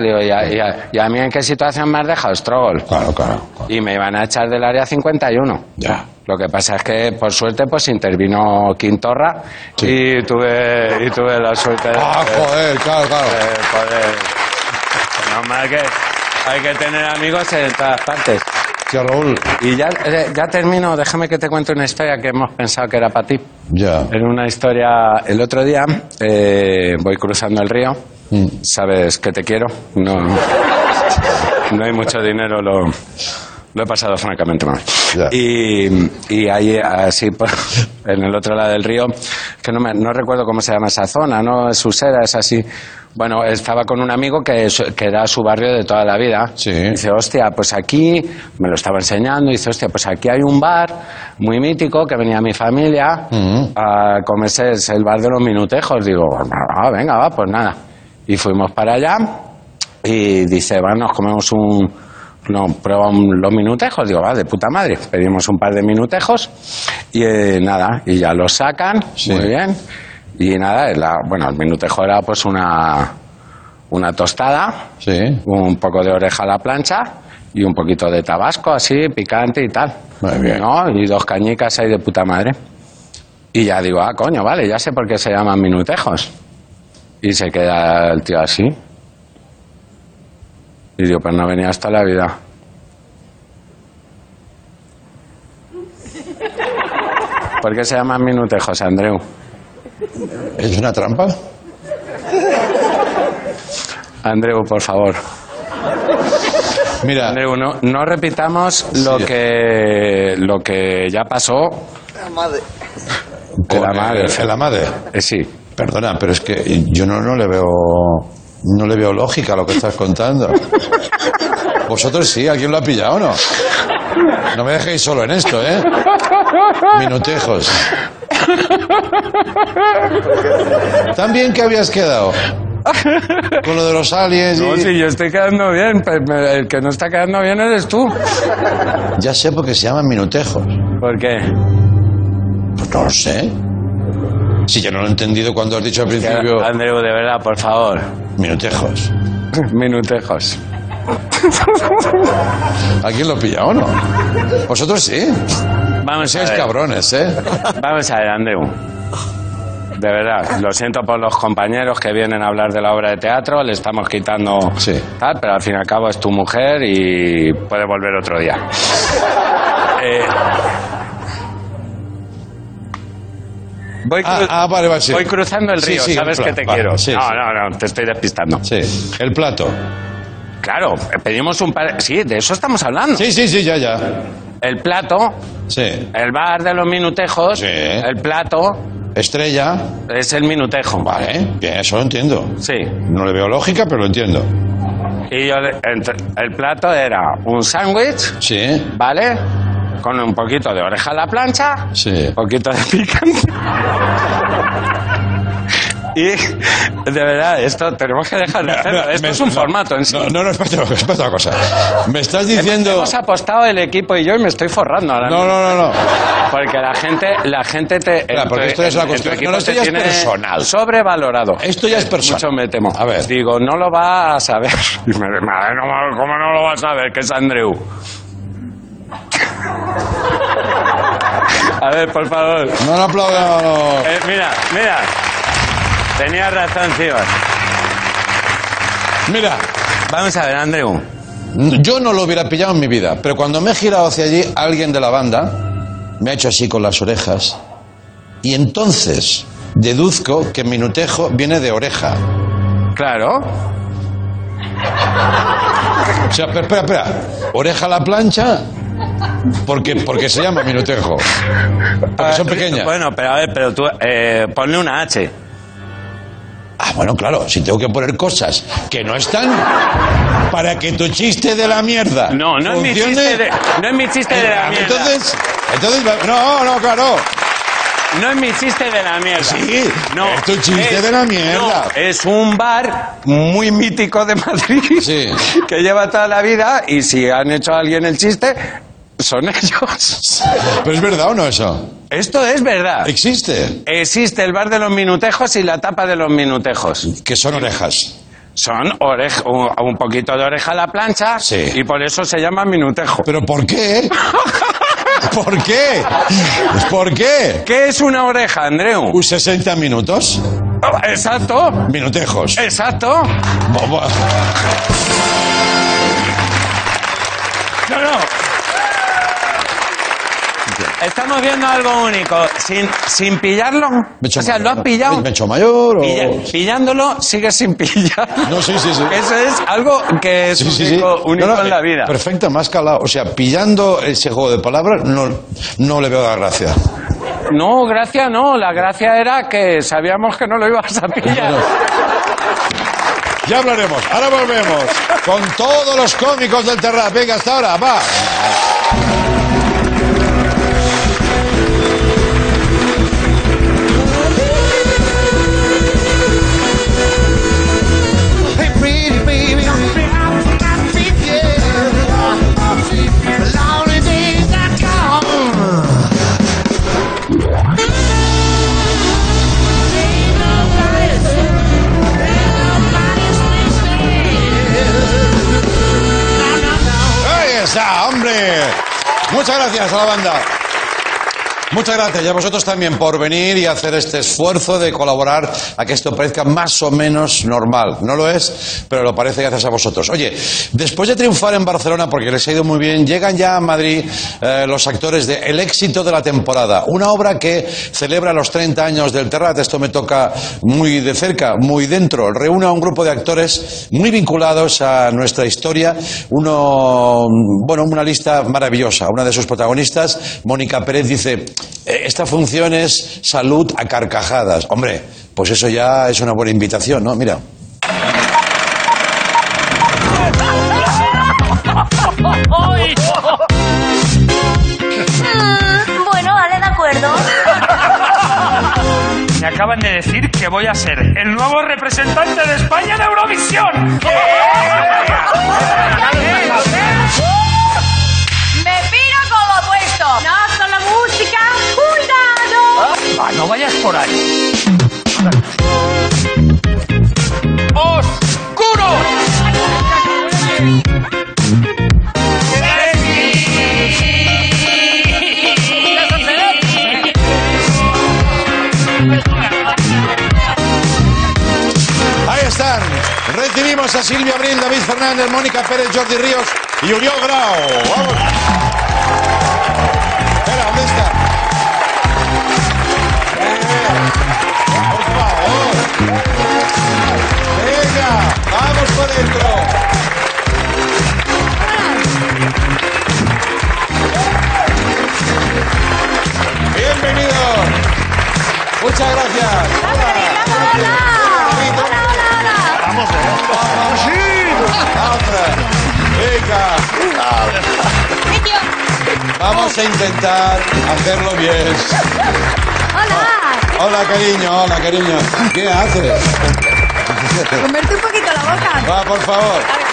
Digo, ¿y a, y a- y a mí en qué situación me has dejado, Strogol? Claro, claro. Y me iban a echar del área 51. Ya. Lo que pasa es que, por suerte, pues intervino Quintorra Sí. y, tuve, y tuve la suerte de... Ah, joder, claro, claro. de poder... Que hay que tener amigos en todas partes. Tío Raúl. Y ya, eh, ya termino, déjame que te cuente una historia que hemos pensado que era para ti. Ya. Era una historia, el otro día eh, voy cruzando el río, Mm. sabes que te quiero, no, no hay mucho dinero, lo, lo he pasado francamente mal. Y, y ahí, así, por- en el otro lado del río, que no, me, no recuerdo cómo se llama esa zona, ¿no? Es Usera, es así. Bueno, estaba con un amigo que, que era su barrio de toda la vida. Sí. Dice, hostia, pues aquí, me lo estaba enseñando, dice, hostia, pues aquí hay un bar muy mítico que venía mi familia Mm. a comerse, es el bar de los minutejos. Digo, ah, venga, va, pues nada. Y fuimos para allá y dice, va, nos comemos un... No, prueba un- los minutejos. Digo, va, de puta madre. Pedimos un par de minutejos y eh, nada, y ya los sacan, Sí. muy bien. Y nada, la- bueno, el minutejo era pues una una tostada, Sí. un poco de oreja a la plancha y un poquito de tabasco así, picante y tal. Muy bien. ¿No? Y dos cañicas ahí de puta madre. Y ya digo, ah, coño, vale, ya sé por qué se llaman minutejos. Y se queda el tío así. Y digo, pues no venía hasta la vida. ¿Por qué se llaman minutejos, Andreu? ¿Es una trampa? Andreu, por favor. Mira, Andreu, no, no repitamos lo Sí. que lo que ya pasó. la madre. el- la madre. Eh, sí. Perdona, pero es que yo no, no le veo no le veo lógica a lo que estás contando. Vosotros sí, ¿alguien lo ha pillado o no? No me dejéis solo en esto, ¿eh? Minutejos. ¿Tan bien que habías quedado? Con lo de los aliens y... No, sí, yo estoy quedando bien. El que no está quedando bien eres tú. Ya sé por qué se llaman minutejos. ¿Por qué? Pues no lo sé. Si yo no lo he entendido cuando has dicho al principio Andreu, de verdad, por favor. minutejos. Minutejos. ¿Alguien lo pilla o no? Vosotros sí. Vamos a Seáis ver. cabrones, ¿eh? Vamos a ver, Andreu. De verdad, lo siento por los compañeros que vienen a hablar de la obra de teatro, le estamos quitando Sí. tal, pero al fin y al cabo es tu mujer y puede volver otro día. Eh, voy, Ah, cru- ah, vale, vale, sí. voy cruzando el Sí, río, sí, sabes en que te vale, quiero. sí, no, sí. no, no, te estoy despistando. Sí. El plato. Claro, pedimos un par... Sí, de eso estamos hablando. Sí, sí, sí, ya, ya. El plato, Sí. el bar de los minutejos, Sí. el plato Estrella. es el minutejo. Vale, bien, eso lo entiendo. Sí. No le veo lógica, pero lo entiendo. Y yo, el plato era un sándwich, Sí, ¿vale? Con un poquito de oreja a la plancha, sí. un poquito de picante. Y de verdad, esto tenemos que dejar de hacerlo. Esto Me- es un no, formato en sí. No, no, espérate una cosa. Me estás diciendo... Hemos apostado el equipo y yo y me estoy forrando ahora. No, mismo. no, no, no. Porque la gente, la gente te. Claro, porque esto es tu cuestión- equipo no, esto ya es personal. Sobrevalorado. Esto ya es personal. Mucho me temo. A ver. Digo, no lo va a saber. Y me madre, ¿cómo, cómo no lo va a saber? Que es Andreu. A ver, por favor. No lo aplaudo, no. Eh, mira, mira. Tenía razón, tío. Mira, Vamos a ver, Andreu. yo no lo hubiera pillado en mi vida, pero cuando me he girado hacia allí, alguien de la banda me ha hecho así con las orejas. Y entonces deduzco que minutejo viene de oreja. Claro. O sea, espera, espera, espera. Oreja a la plancha, porque, porque se llama minutejo. Porque son Ah, pequeñas. Bueno, pero a ver, pero tú eh, ponle una H. Ah, bueno, claro, si tengo que poner cosas que no están para que tu chiste de la mierda. No, no es mi chiste de, no es mi chiste de la eh, mierda. Entonces, entonces, no, no, claro. No es mi chiste de la mierda. Sí, no, es tu chiste de la mierda. no, es un bar muy mítico de Madrid Sí. que lleva toda la vida y si han hecho a alguien el chiste, son ellos. Pero es verdad o no eso. Esto es verdad. Existe. Existe el bar de los minutejos y la tapa de los minutejos. Que son orejas. Son orej- un, un poquito de oreja a la plancha Sí. y por eso se llama minutejo. ¿Pero por qué? ¿Por qué? ¿Por qué? ¿Qué es una oreja, Andreu? ¿Un 60 minutos? Exacto, Minutejos. exacto. Estamos viendo algo único. Sin, sin pillarlo. Me o sea, mayor, lo has pillado. ¿Me he hecho mayor o...? Pilla- pillándolo, sigues sin pillar. No, sí, sí, sí. Eso es algo que es Sí, sí, sí. único, único No, no, en la eh, vida. Perfecto, más calado. O sea, pillando ese juego de palabras, no, no le veo la gracia. No, gracia no. La gracia era que sabíamos que no lo ibas a pillar. Ya hablaremos. Ahora volvemos con todos los cómicos del Terrat. Venga, hasta ahora, va. Muchas gracias a la banda. Muchas gracias y a vosotros también por venir y hacer este esfuerzo de colaborar a que esto parezca más o menos normal. No lo es, pero lo parece gracias a vosotros. Oye, después de triunfar en Barcelona, porque les ha ido muy bien, llegan ya a Madrid eh, los actores de El éxito de la temporada, una obra que celebra los 30 años del Terrat. Esto me toca muy de cerca, muy dentro. Reúne a un grupo de actores muy vinculados a nuestra historia. Uno, bueno, una lista maravillosa. Una de sus protagonistas, Mónica Pérez, dice, "Eh, esta función es salud a carcajadas. Hombre, pues eso ya es una buena invitación, ¿no? Mira. Mm, bueno, vale, de acuerdo. Me acaban de decir que voy a ser el nuevo representante de España en Eurovisión. ¡Me Ah, no vayas por ahí. ¡Oscuro! Ahí están. Recibimos a Silvia Abril, David Fernández, Mónica Pérez, Jordi Ríos y Uriol Grau. Vamos. Vamos dentro. Bienvenidos. Muchas gracias. ¡Hola! ¡Hola, hola, hola! Vamos, otra. Venga. Vamos a intentar hacerlo bien. ¡Hola! Hola, cariño, hola, cariño. ¿Qué haces? Comerte un poquito boca. Va, por favor.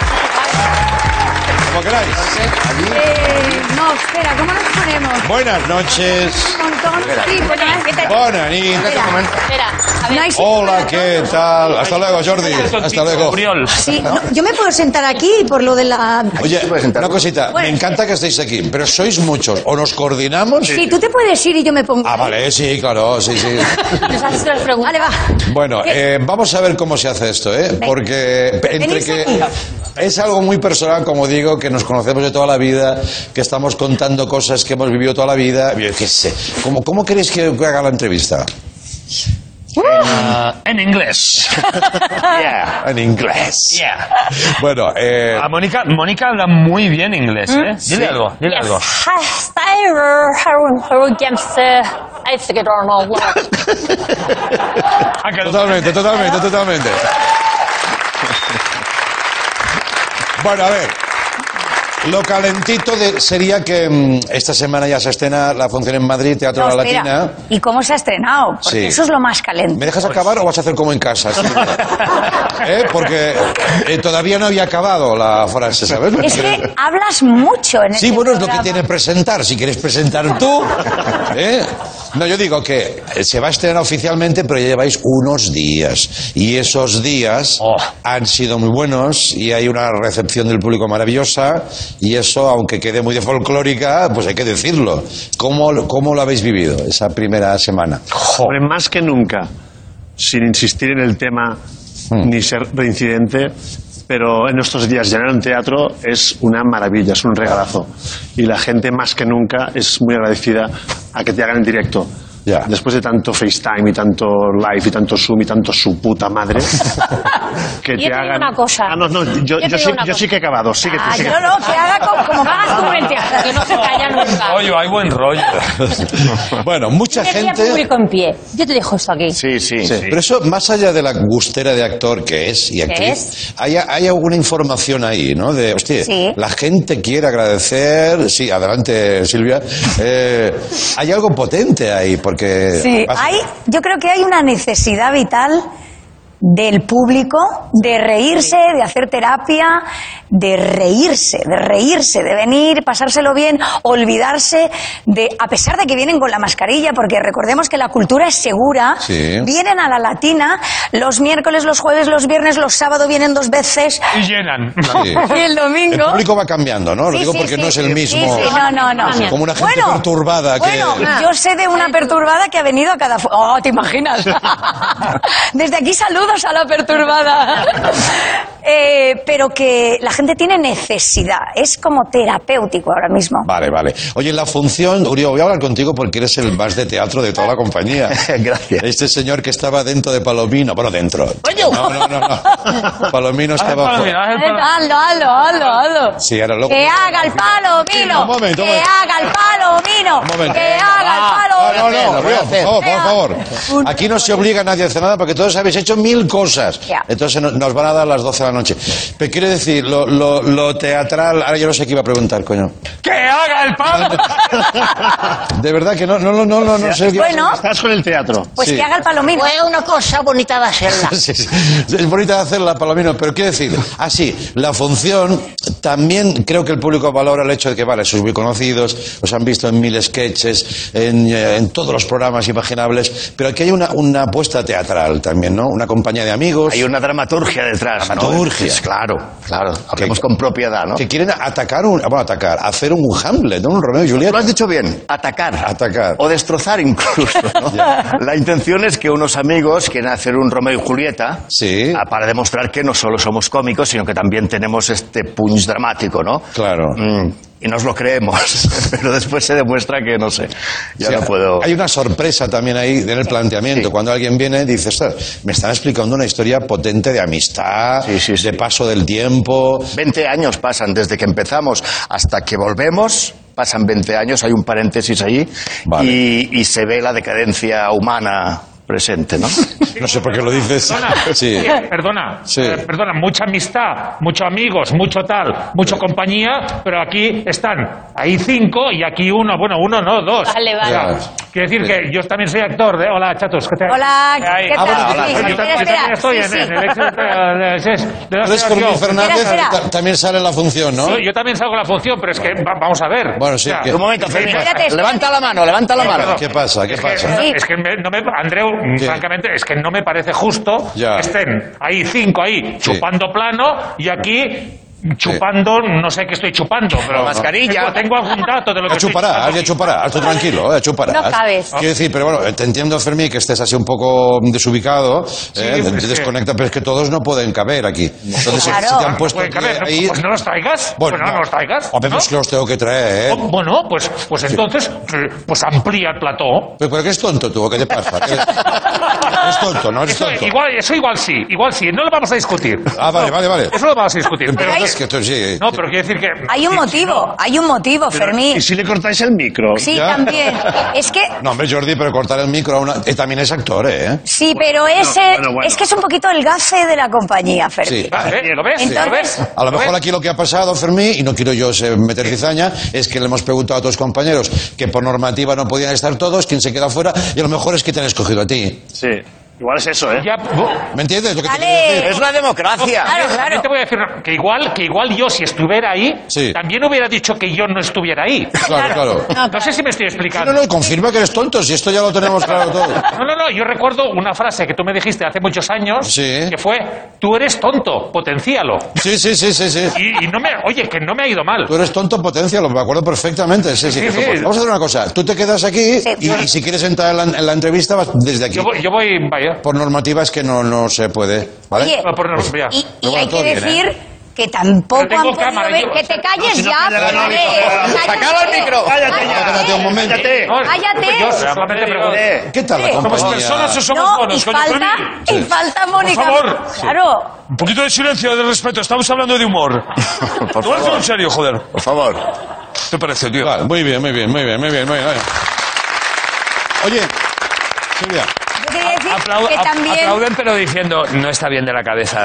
Como queráis. Eh, no, espera, ¿cómo nos ponemos? Buenas noches. Un montón. Sí, bueno, Buenas Espera, a ver. No hay sitio Hola, para ¿qué tal? Hasta luego, Jordi. Hasta luego. Uriol. Sí, no, yo me puedo sentar aquí por lo de la... Oye, una cosita. Me encanta que estéis aquí, pero sois muchos. ¿O nos coordinamos? Sí, tú te puedes ir y yo me pongo... Ah, vale, sí, claro, sí, sí. Nos haces las preguntas. Vale, va. Bueno, eh, vamos a ver cómo se hace esto, ¿eh? Porque entre que aquí. Es algo muy personal, como digo, que nos conocemos de toda la vida, que estamos contando cosas que hemos vivido toda la vida. Yo qué sé. ¿Cómo, cómo queréis que haga la entrevista? Ah, en inglés. Yeah. En inglés. Yeah. Bueno, eh, A Mónica, Mónica habla muy bien inglés, ¿eh? Dile algo, dile algo. Ah, que lo- totalmente, totalmente, totalmente. Bueno, a ver. Lo calentito de- sería que mm, esta semana ya se estrena la función en Madrid, Teatro No, de la espera. Latina. ¿Y cómo se ha estrenado? Porque Sí. eso es lo más. ¿Me dejas acabar o vas a hacer como en casa? Sí. ¿Eh? Porque eh, todavía no había acabado la frase, ¿sabes? Es que hablas mucho en Sí, este bueno, es lo que programa. tiene presentar. Si quieres presentar tú. ¿eh? No, yo digo que eh, se va a estrenar oficialmente, pero ya lleváis unos días. Y esos días Oh. han sido muy buenos y hay una recepción del público maravillosa. Y eso, aunque quede muy de folclórica, pues hay que decirlo. ¿Cómo, cómo lo habéis vivido esa primera semana? Más que nunca, sin insistir en el tema Hmm. ni ser reincidente, pero en estos días llenar un teatro es una maravilla, es un regalazo. Y la gente más que nunca es muy agradecida a que te hagan en directo. Ya. Después de tanto FaceTime y tanto live y tanto Zoom y tanto su puta madre, que Yo te te digo hagan... una cosa. Ah, no, no, yo, Yo yo sí, una yo cosa. sí que he acabado, sí que Ah, sí que- yo no, que haga como, como hagas tú teatro. Que no se calla nunca. Oye, hay buen rollo. Bueno, mucha Tenía gente... público en pie. Yo te dejo esto aquí. Sí, sí, Sí, Pero eso, más allá de la gustera de actor que es y actriz, es? Hay, hay alguna información ahí, ¿no? De, hostia, Sí. la gente quiere agradecer. Sí, adelante, Silvia. Eh, hay algo potente ahí, porque. Sí, hay, yo creo que hay una necesidad vital del público, de reírse, de hacer terapia, de reírse, de reírse, de venir, pasárselo bien, olvidarse de, a pesar de que vienen con la mascarilla, porque recordemos que la cultura es segura, Sí. vienen a la latina los miércoles, los jueves, los viernes, los sábados vienen dos veces Y llenan. Sí. y el domingo. El público va cambiando, ¿no? Lo Sí, digo porque sí. no es el Sí, mismo. sí, no, no, no. Como una gente Bueno, perturbada que. Bueno, yo sé de una perturbada que ha venido a cada... Oh, ¿te imaginas? Desde aquí saludos a la perturbada. Eh, pero que la gente tiene necesidad. Es como terapéutico ahora mismo. Vale, vale. Oye, la función, Uriol, voy a hablar contigo porque eres el más de teatro de toda la compañía. Gracias. Este señor que estaba dentro de Palomino, bueno, dentro. No, no, no, no. Palomino estaba fuera. Hazlo, hazlo, hazlo, hazlo. Sí, ahora luego. Que haga el palo, Mino. Un momento, un que haga el palo, Mino. Un momento. Que haga el palo, No, no, no, Uriol, por favor, por favor. Aquí no se obliga a nadie a hacer nada porque todos habéis hecho mil cosas. Ya. Entonces no- nos van a dar las 12 de la noche. Pero quiere decir, lo, lo, lo teatral, ahora yo no sé qué iba a preguntar, coño. ¡Que haga el palo! De verdad que no, no, no, no, no, no sé. Bueno, Estás con el teatro. pues Sí. que haga el palomino. Fue una cosa bonita de hacerla. Sí, sí. Es bonita de hacerla, Palomino, pero quiero decir, así, la función, también creo que el público valora el hecho de que, vale, sois muy conocidos, os han visto en mil sketches, en, eh, en todos los programas imaginables, pero aquí hay una, una apuesta teatral también, ¿no? Una compañía de amigos Hay una dramaturgia detrás. ¿no? Dramaturgia. Es claro, claro. Hablemos con propiedad, ¿no? que quieren atacar, un, bueno, atacar, hacer un Hamlet, ¿no? Un Romeo y Julieta. Lo has dicho bien, atacar. Atacar. O destrozar incluso. ¿no? La intención es que unos amigos quieren hacer un Romeo y Julieta Sí. para demostrar que no solo somos cómicos, sino que también tenemos este punch dramático, ¿no? Claro. Mm, y nos lo creemos, pero después se demuestra que no sé. Ya Sí, no puedo. Hay una sorpresa también ahí en el planteamiento. Sí. Cuando alguien viene, dice, "Ostras, me están explicando una historia potente de amistad, sí, sí. de paso del tiempo. 20 años pasan desde que empezamos hasta que volvemos. Pasan 20 años, hay un paréntesis ahí. Vale. Y, y se ve la decadencia humana presente, ¿no? No sé por qué lo dices. Perdona, Sí. eh, perdona, Sí. eh, perdona, mucha amistad, muchos amigos, mucho tal, mucha compañía, pero aquí están, ahí cinco y aquí uno, bueno, uno no, dos. Vale, vale. Ya. Quiere decir que yo también soy actor de... Hola, chatos, ¿qué tal? Hola, Ahí. ¿qué Ah, tal? bueno, Sí, sí, espera, espera. estoy Sí, en, sí. en el éxito de, de- Fernández, también sale la función, ¿no? Yo, yo también salgo la función, pero es que va- vamos a ver. Bueno, sí, Un momento, sí, Fermín. Levanta la mano, levanta la mano. ¿Qué pasa? ¿Qué Es que, pasa? Sí. es que me- no me, Andreu, Francamente, es que no me parece justo Ya. que estén ahí cinco ahí chupando plano y aquí chupando, no sé qué estoy chupando, pero mascarilla. Tengo, tengo algún dato de lo que Ya estoy chuparás, chupando. ya chuparás, tú tranquilo, eh, chuparás. No cabes. Quiero decir, pero bueno, te entiendo, Fermín, que estés así un poco desubicado, eh, pues te desconecta, pero es que todos no pueden caber aquí. Entonces, si- Claro. si te han puesto Pueden caber, ahí... pues no los traigas. Bueno, Pues no, no los traigas. Hombre, ¿no? pues que los tengo que traer, Oh, ¿eh? Bueno, pues, pues entonces, eh, pues amplía el plató. Pero, pero que es tonto tú, ¿o ¿qué te pasa? ¿Eres, eres tonto, no eres Eso, tonto. igual, eso igual sí, igual sí. No lo vamos a discutir. Ah, vale, vale, vale. Eso lo vamos a discutir. Pero, Pero es que tú sí... no, pero quiero decir que... Hay un motivo, hay un motivo, Fermín. ¿Y si le cortáis el micro? Sí, ¿Ya? también. Es que No, hombre, Jordi, pero cortar el micro a una... eh, también es actor, ¿eh? Sí, pero ese bueno, bueno. es que es un poquito el gafe de la compañía, Fermín. Sí. ¿Lo ves? ¿Lo Entonces- ves? A lo ¿Lo mejor ves? aquí lo que ha pasado, Fermín, y no quiero yo meter cizaña, es que le hemos preguntado a tus compañeros que por normativa no podían estar todos, quién se queda fuera, y a lo mejor es que te han escogido a ti. Sí. Igual es eso, ¿eh? Ya, ¿Me entiendes lo que te quiero decir? Es una democracia. Claro, claro. te voy a decir que igual, que igual yo, si estuviera ahí, Sí. también hubiera dicho que yo no estuviera ahí. Claro, claro. No sé si me estoy No, explicando. no, confirma que eres tonto, si esto ya lo tenemos claro todo. No, no, no, yo recuerdo una frase que tú me dijiste hace muchos años, Sí. que fue, tú eres tonto, potencialo. Sí, sí, sí, sí, sí. Y, y no me, oye, que no me ha ido mal. Tú eres tonto, potencia, lo me acuerdo perfectamente. Sí, sí. Sí, sí. Vamos a hacer una cosa. Tú te quedas aquí Sí. y, y si quieres entrar en la, en la entrevista vas desde aquí. Yo voy, yo voy vaya. Por normativa es que no, no se puede. ¿Vale? Oye, No, por- no, y, hay que bien, decir ¿eh? que tampoco Pero tengo han podido cámara, ver... yo- Que te calles si no, ya. ¡Sacado el micro! ¡Cállate ya! Espérate un momento. ¡Cállate! No, Cállate. Yo solamente pregunto. Eh, ¿Qué tal la Sí. compañía? ¿Somos personas o somos No, y monos? coño, falta, Fermín? y falta Mónica. favor. Claro. Un poquito de silencio, de respeto. Estamos hablando de humor. Por Tú eres favor. en serio, joder. Por favor. ¿Te parece, tío? Vale, muy bien, muy bien, muy bien, muy bien, muy bien. Oye, Silvia, decir Aplau- que también, Aplauden, pero diciendo, no está bien de la cabeza.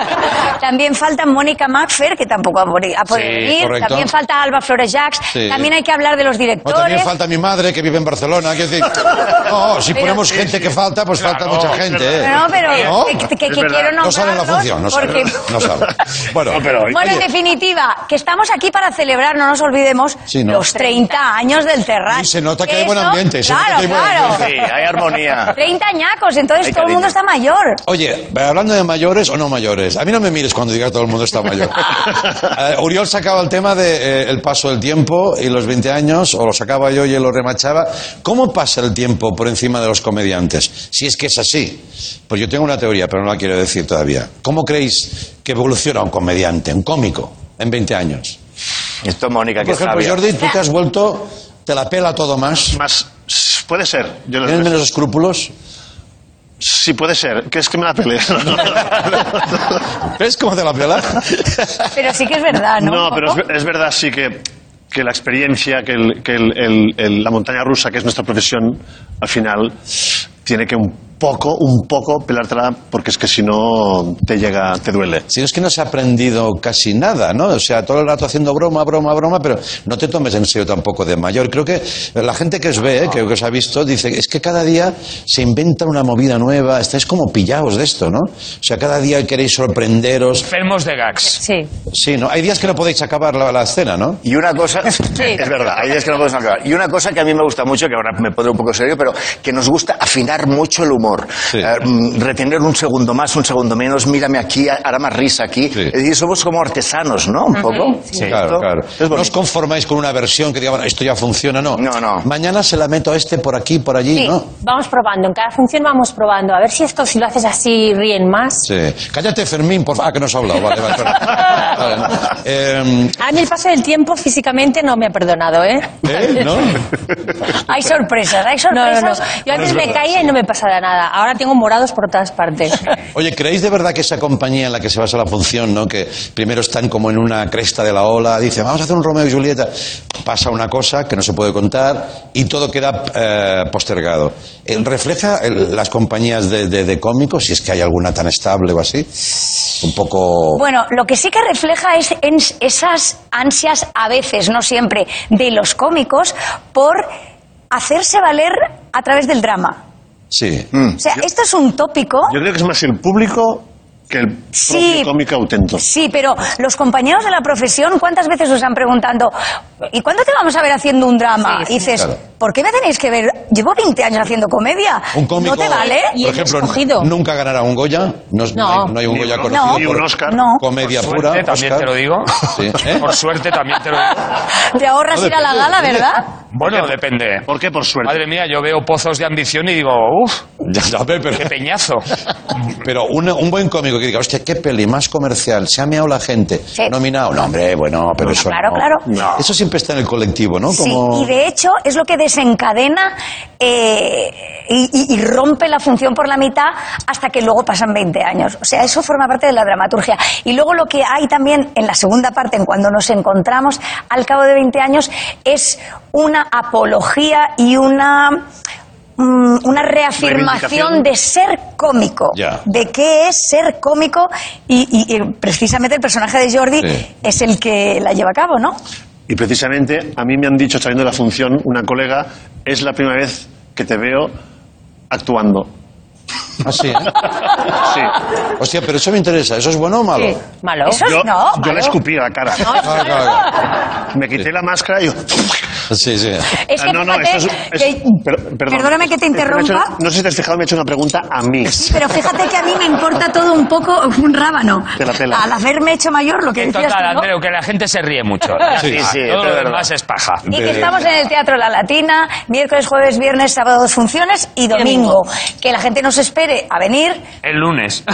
también falta Mónica Macfer, que tampoco ha podi- ha podido Sí, venir. correcto. También falta Alba Flores Jacks. Sí. También hay que hablar de los O también directores. falta mi madre que vive en Barcelona. Quiero decir, no, si Pero- ponemos gente que falta, pues falta mucha gente. ¿eh? No, pero ¿No? que, que- que quiero No sale la función, no sale. porque- No sale. Bueno, Bueno, en definitiva, que estamos aquí para celebrar, no nos olvidemos, Sí, ¿no? los 30 años del Terrat. Y se nota que hay buen Eso- ambiente, se nota claro, que hay buen claro. ambiente. Sí, hay armonía. 30 añacos, entonces todo el mundo está mayor. Oye, hablando de mayores o no mayores, a mí no me mires cuando diga todo el mundo está mayor. Eh, Uriol sacaba el tema de eh, el paso del tiempo y los 20 años, o lo sacaba yo y él lo remachaba. ¿Cómo pasa el tiempo por encima de los comediantes? Si es que es así. Pues yo tengo una teoría, pero no la quiero decir todavía. ¿Cómo creéis que evoluciona un comediante, un cómico, en 20 años? Esto Mónica, que Por ejemplo, sabia. Jordi, tú te has vuelto, te la pela todo más. Más, puede ser. Yo ¿Tienes menos escrúpulos? Sí, puede ser. ¿Qué es que me la pelea? ¿Ves cómo te la pela? Pero sí que es verdad, ¿no? No, pero es, es verdad sí que, que la experiencia, que, el- que el- el- el- la montaña rusa, que es nuestra profesión, al final tiene que un poco, un poco pelártela, porque es que si no te llega, te duele. Si es que no se ha aprendido casi nada, ¿no? O sea, todo el rato haciendo broma, broma, broma, pero no te tomes en serio tampoco de mayor. Creo que la gente que os ve, ¿eh? que os ha visto, dice, es que cada día se inventa una movida nueva, estáis como pillados de esto, ¿no? O sea, cada día queréis sorprenderos. Enfermos de gags. Sí. Sí, ¿no? Hay días que no podéis acabar la, la escena, ¿no? Y una cosa, es verdad, hay días que no podemos acabar. Y una cosa que a mí me gusta mucho, que ahora me pondré un poco serio, pero que nos gusta afinar mucho el humor. Sí. Eh, mm, retener un segundo más, un segundo menos, mírame aquí, hará más risa aquí. Es decir, somos como artesanos, ¿no? Un poco. Claro, claro. No os conformáis con una versión que diga, bueno, esto ya funciona, no. No, no. Mañana se la meto a este por aquí, por allí, Sí, ¿no? vamos probando. En cada función vamos probando. A ver si esto, si lo haces así, ríen más. Sí. Cállate, Fermín, por favor. Ah, que no has hablado. Vale, vale. Vale, no. Eh, A mí el paso del tiempo físicamente no me ha perdonado, ¿eh? ¿Eh? ¿No? Hay sorpresas, hay No, no, no. sorpresas. Yo antes me caía y no me pasaba nada. Ahora tengo morados por todas partes. Oye, ¿creéis de verdad que esa compañía en la que se basa la función, ¿no? que primero están como en una cresta de la ola, dice, vamos a hacer un Romeo y Julieta, pasa una cosa que no se puede contar y todo queda eh, postergado? Eh, ¿Refleja el- las compañías de, de- de cómicos, si es que hay alguna tan estable o así? Un poco... Bueno, lo que sí que refleja es en esas ansias, a veces, no siempre, de los cómicos por hacerse valer a través del drama. Sí. O sea, esto es un tópico. Yo creo que es más el público que el Sí. propio cómico auténtico. Sí, pero los compañeros de la profesión, ¿cuántas veces os han preguntado, ¿y cuándo te vamos a ver haciendo un drama? Sí, sí. y dices, Claro. ¿por qué me tenéis que ver? Llevo 20 años haciendo comedia. Un cómico, ¿No te vale? Por ejemplo, escogido. nunca ganará un Goya. No, es- no hay, no hay un Ni Goya conocido ni por un Oscar. No. comedia Por pura. suerte también Oscar. te lo digo. Sí. ¿Eh? Por suerte también te lo digo. Te ahorras No, ir a la gala. ¿verdad? Bueno, depende. ¿Por qué? Por suerte. Madre mía, yo veo pozos de ambición y digo, uff, Ya, ya, pero, qué peñazo. pero un, un buen cómico que diga, hostia, qué peli más comercial, se ha meado la gente, Sí. nominado. No, hombre, bueno, pero eso claro, no. claro. No. Eso siempre está en el colectivo, ¿no? Sí, y de hecho es lo que desencadena eh, y, y- y rompe la función por la mitad hasta que luego pasan 20 años. O sea, eso forma parte de la dramaturgia. Y luego lo que hay también en la segunda parte, en cuando nos encontramos al cabo de 20 años, es una apología y una... mm, Una reafirmación de ser cómico, de qué es ser cómico y, y- y precisamente el personaje de Jordi Sí. es el que la lleva a cabo, ¿no? Y precisamente a mí me han dicho, saliendo de la función, una colega, es la primera vez que te veo actuando. Ah, sí, ¿eh? Sí. Hostia, pero eso me interesa. ¿Eso es bueno o malo? Sí, malo. Eso es- Yo, no, yo malo. le escupí a la cara. Ah. Me quité la máscara y yo... Sí, sí. Es que Ah, no, no, fíjate esto es, es- que- per- perdón. perdóname que te hecho- interrumpa. no sé si te has fijado, me ha hecho una pregunta a mí. Pero fíjate que a mí me importa todo un poco un rábano. Te la pela. Al haberme hecho mayor, lo que En decías total, tú, ¿no? Andreu, que la gente se ríe mucho. Sí, sí, Todo lo verdad. demás es paja. Y que estamos en el Teatro La Latina, miércoles, jueves, viernes, sábado dos funciones y domingo. Que la gente nos espere a venir. El lunes.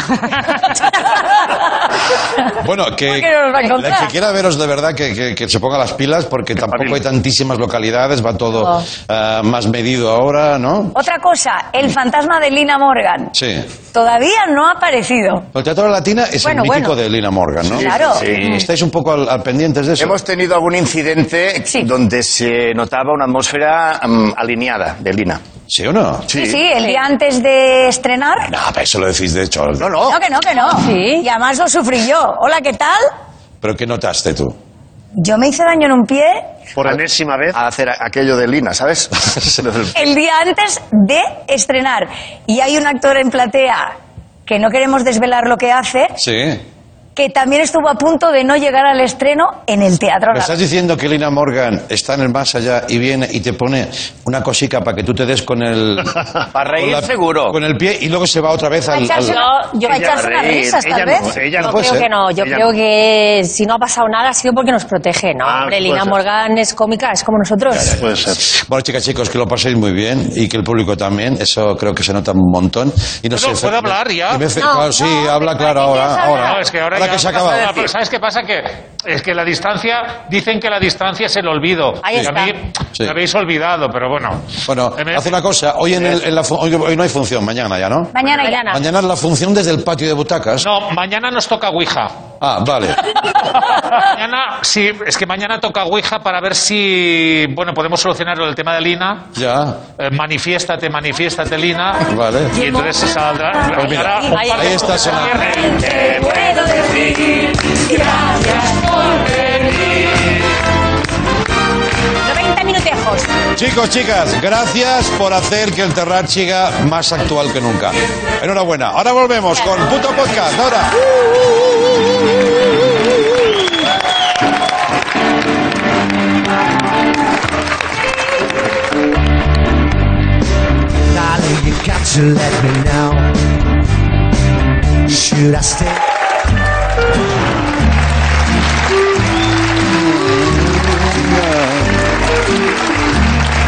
Bueno, que, la que quiera veros de verdad que, que- que se ponga las pilas porque tampoco hay tantísimas localidades, va todo Oh. ah, más medido ahora, ¿no? Otra cosa, el fantasma de Lina Morgan. Sí. Todavía no ha aparecido. El Teatro de la Latina es Bueno, el mítico bueno. de Lina Morgan, ¿no? Sí, Claro. sí, sí. ¿Estáis un poco al, al pendientes de eso? Hemos tenido algún incidente donde se notaba una atmósfera mm, alineada de Lina. ¿Sí o no? Sí, sí, el día antes de estrenar. No, pero eso lo decís de hecho. No, no. No, que no, que no. Y además lo sufrí yo. Hola, ¿qué tal? ¿Pero qué notaste tú? Yo me hice daño en un pie Por enésima vez. A hacer aquello de Lina, ¿sabes? el día antes de estrenar. Y hay un actor en platea que no queremos desvelar lo que hace, Sí. Que también estuvo a punto de no llegar al estreno en el Teatro ¿Me estás diciendo que Lina Morgan está en el más allá y viene y te pone una cosica para que tú te des con el... Para reír con la- seguro. Con el pie y luego se va otra vez al... al- No, yo Para echarse unas risas, tal vez. ella no no. puede creo ser. que no. Yo Ella creo no. que si no ha pasado nada ha sido porque nos protege. No, Ah, hombre, puede Lina ser. Morgan es cómica, es como nosotros. Puede ser. Bueno, chicas, chicos, que lo paséis muy bien y que el público también. Eso creo que se nota un montón. Y no ¿Puedo- sé, puedo hablar ya? y me No, claro, sí, no, habla ¿para claro ahora. ahora? No, es que ahora, ya que se ha pasa acabado. nada, pero ¿Sabes qué pasa? Que es que la distancia, dicen que la distancia es el olvido. Ahí Y está. A mí Sí. me habéis olvidado, pero bueno. Bueno, me- haz una cosa. Hoy, en el- en la fu- hoy, hoy no hay función, mañana ya, ¿no? Mañana ya. Mañana. Mañana es la función desde el patio de butacas. No, mañana nos toca Ouija. Ah, vale. Mañana, sí, es que mañana toca Ouija para ver si, bueno, podemos solucionar el tema de Lina. Ya. Eh, manifiéstate, manifiéstate, Lina. Vale. Y entonces se saldrá. Pues mira, ahí- está sonando. Te puedo decir gracias por venir. 90 minutejos. Chicos, chicas, gracias por hacer que el Terrat siga más actual que nunca. Enhorabuena. Ahora volvemos con Puto Podcast. Ahora. You got to let me know. Should I stay?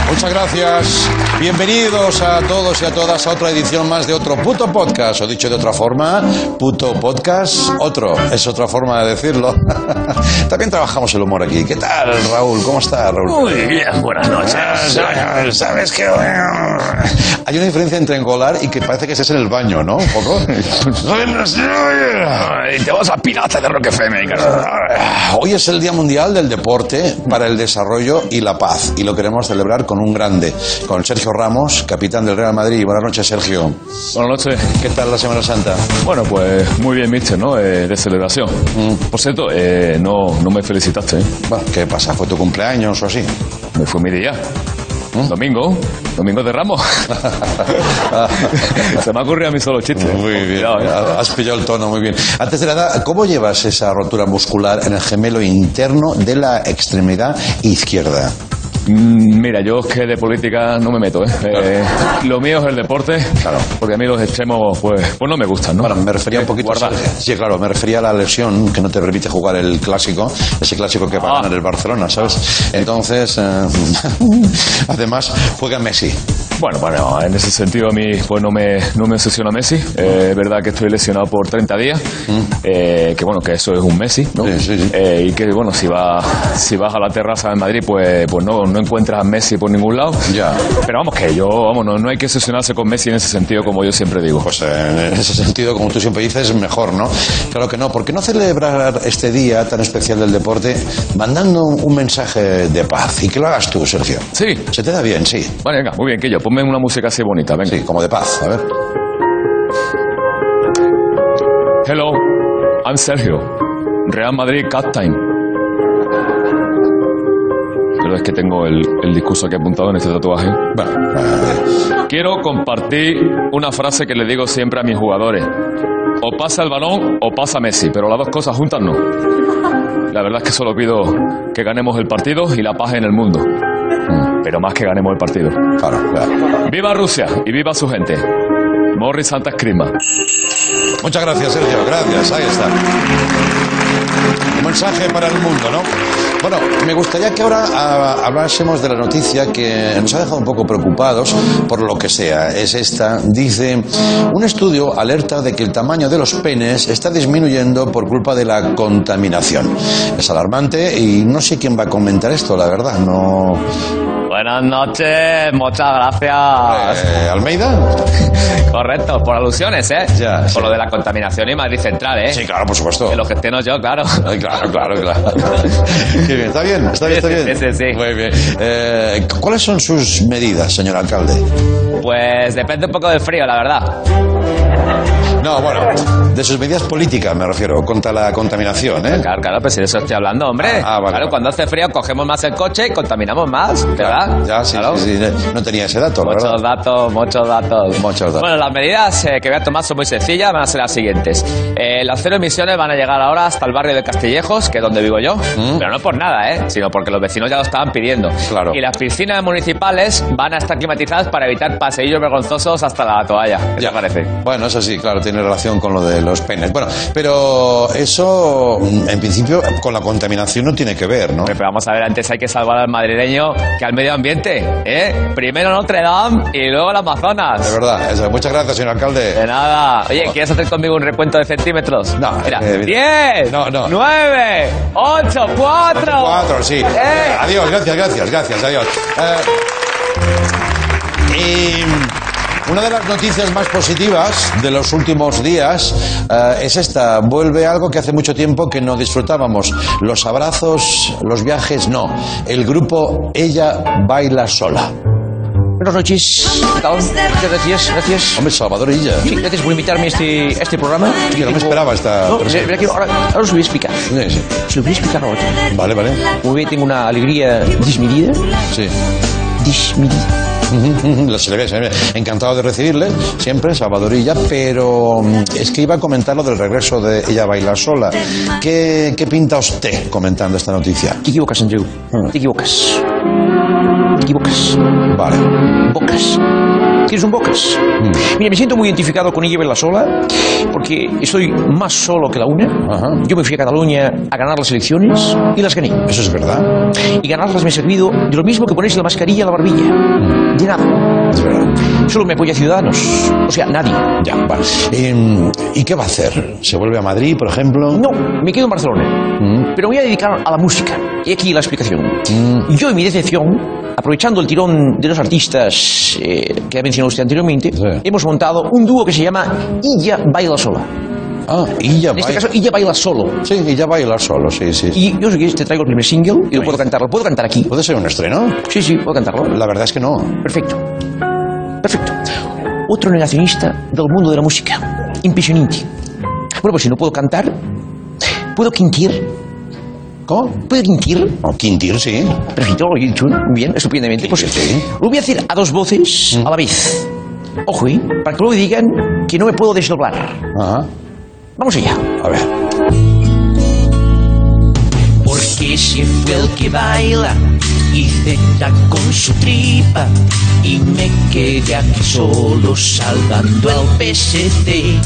Muchas gracias. Bienvenidos a todos y a todas a otra edición más de otro puto podcast. O dicho de otra forma, puto podcast, otro. Es otra forma de decirlo. También trabajamos el humor aquí. ¿Qué tal, Raúl? ¿Cómo estás, Raúl? Muy bien, buenas noches. Ah, ¿Sabes qué? Hay una diferencia entre engolar y que parece que estés en el baño, ¿no? Un poco. Y te vas a pirata de Rock FM, Hoy es el Día Mundial del Deporte para el Desarrollo y la Paz y lo queremos celebrar con un grande, con Sergio Ramos, capitán del Real Madrid. Buenas noches, Sergio. Buenas noches. ¿Qué tal la Semana Santa? Bueno, pues muy bien, mister, ¿no? Eh, de celebración. Por cierto, eh, no, no me felicitaste, ¿eh? Bueno, ¿qué pasa? ¿Fue tu cumpleaños o así? Me fue mi día. Domingo, domingo de Ramos. Se me ha ocurrido a mí solo chiste. Muy bien, Cuidado, ¿eh? has pillado el tono muy bien. Antes de nada, ¿cómo llevas esa rotura muscular en el gemelo interno de la extremidad izquierda? Mm, Mira, yo es que de política no me meto, ¿eh? Eh, lo mío es el deporte, claro, porque a mí los extremos, pues, pues no me gustan, ¿no? Bueno, me refería un poquito Guarda. Sí, claro, me refería a la lesión que no te permite jugar el clásico, ese clásico que va a Ah. ganar el Barcelona, ¿sabes? Entonces, eh, además, juega Messi. Bueno, bueno, en ese sentido a mí pues no me, no me obsesiona Messi. Eh, es verdad que estoy lesionado por 30 días, eh, que bueno, que eso es un Messi, ¿no? Eh, y que bueno, si, va, si vas a la terraza de Madrid, pues, pues no, no encuentras a Messi por ningún lado. Ya. Pero vamos, que yo, vamos, no, no hay que obsesionarse con Messi en ese sentido, como yo siempre digo. Pues en ese sentido, como tú siempre dices, mejor, ¿no? Claro que no. ¿Por qué no celebrar este día tan especial del deporte mandando un, un mensaje de paz? Y que lo hagas tú, Sergio. Sí. ¿Se te da bien? Sí. Vale, venga, muy bien, que yo, ponme una música así bonita, venga. Sí, como de paz. A ver. Hello, I'm Sergio, Real Madrid captain. Pero es que tengo el, el discurso aquí apuntado en este tatuaje. Quiero compartir una frase que le digo siempre a mis jugadores. O pasa el balón o pasa Messi, pero las dos cosas juntas no. La verdad es que solo pido que ganemos el partido y la paz en el mundo. Pero más que ganemos el partido. ¡Viva Rusia y viva su gente! Morri Santa Escrima. Muchas gracias, Sergio. Gracias. Ahí está. Un mensaje para el mundo, ¿no? Bueno, me gustaría que ahora ah, hablásemos de la noticia que nos ha dejado un poco preocupados por lo que sea. Es esta. Dice, un estudio alerta de que el tamaño de los penes está disminuyendo por culpa de la contaminación. Es alarmante y no sé quién va a comentar esto, la verdad. No. Buenas noches, muchas gracias. Eh, ¿Almeida? Correcto, por alusiones, ¿eh? Ya, por sí. lo de la contaminación y Madrid Central, ¿eh? Sí, claro, por supuesto. Que lo gestiono yo, claro. Ay, claro, claro, claro. Qué bien, está bien, está bien, está bien. Sí, sí, sí. Muy bien. Eh, ¿Cuáles son sus medidas, señor alcalde? Pues depende un poco del frío, la verdad. No, bueno, de sus medidas políticas me refiero, contra la contaminación, ¿eh? Claro, claro, pues si de eso estoy hablando, hombre. Ah, vale, claro, vale. cuando hace frío cogemos más el coche y contaminamos más, ¿verdad? Ya, sí, Claro. sí, sí, no tenía ese dato, la Muchos verdad. datos, muchos datos. Muchos datos. Bueno, las medidas eh, que voy a tomar son muy sencillas, van a ser las siguientes. Eh, las cero emisiones van a llegar ahora hasta el barrio de Castillejos, que es donde vivo yo. Pero no por nada, ¿eh? Sino porque los vecinos ya lo estaban pidiendo. Mm. Claro. Y las piscinas municipales van a estar climatizadas para evitar paseillos vergonzosos hasta la toalla. ¿Qué te parece? Bueno, eso sí, claro, tiene relación con lo de los penes. Bueno, pero eso, mm, en principio, con la contaminación no tiene que ver, ¿no? Pero vamos a ver, antes hay que salvar al madrileño que al medio ambiente, ¿eh? Primero Notre Dame y luego el Amazonas. De verdad, eso. muchas gracias, señor alcalde. De nada. Oye, ¿quieres hacer conmigo un recuento de centímetros? No, Mira, eh, 10, no, no. 9, 8, 4. Cuatro, sí. Eh. Adiós, gracias, gracias, gracias, adiós. Eh, y una de las noticias más positivas de los últimos días eh, es esta. Vuelve algo que hace mucho tiempo que no disfrutábamos. Los abrazos, los viajes, no. El grupo Ella Baila Sola. Buenas noches. ¿Qué tal? Muchas gracias, gracias. Hombre, Salvador Illa. Sí, gracias por invitarme a este, a este programa. Sí, no me esperaba esta No, verá que ahora, ahora os lo voy a explicar. Sí, sí. Se lo voy a explicar ahora. Vale, vale. Como ve, tengo una alegría desmedida. Sí. Desmedida. Lo se le ve, se le ve. Encantado de recibirle, siempre, Salvadorilla, pero mm, es que iba a comentar lo del regreso de Ella Baila Sola. ¿Qué, qué pinta usted comentando esta noticia? Te equivocas, Andreu. Te equivocas. Te equivocas. Vale. Bocas. ¿Quieres un bocas? Mira, me siento muy identificado con ella la sola porque estoy más solo que la una. Yo me fui a Cataluña a ganar las elecciones y las gané. Eso es verdad. Y ganarlas me ha servido de lo mismo que ponerse la mascarilla a la barbilla. De verdad. Solo me apoya Ciudadanos. O sea, nadie. Ya, vale. Em, ¿Y qué va a hacer? ¿Se vuelve a Madrid, por ejemplo? No, me quedo en Barcelona. Pero me voy a dedicar a la música. Y aquí la explicación. Yo en mi decepción, aprovechando el tirón de los artistas eh, que ha mencionado usted anteriormente, hemos montado un dúo que se llama Illa Baila Sola. Ah, Illa En este caso, Illa Baila Solo. Sí, Illa Baila Solo, sí, sí. Y yo, si quieres, te traigo el primer single y lo puedo cantar. ¿Lo puedo cantar aquí? ¿Puede ser un estreno? Sí, sí, puedo cantarlo. La verdad es que no. Perfecto. Perfecto. Otro negacionista del mundo de la música. Impresionante. Bueno, pues si no puedo cantar, ¿puedo quintir? ¿Cómo? ¿Puedo quintir? Oh, Quintir, sí. Perfecto, lo he dicho bien, estupendamente. Pues lo voy a hacer a dos voces a la vez. Ojo, ¿eh? Para que luego digan que no me puedo desdoblar. Ajá. Vamos allá. A ver. Porque se fue el que baila y zeta con su tripa y me quedé aquí solo salvando al PSC.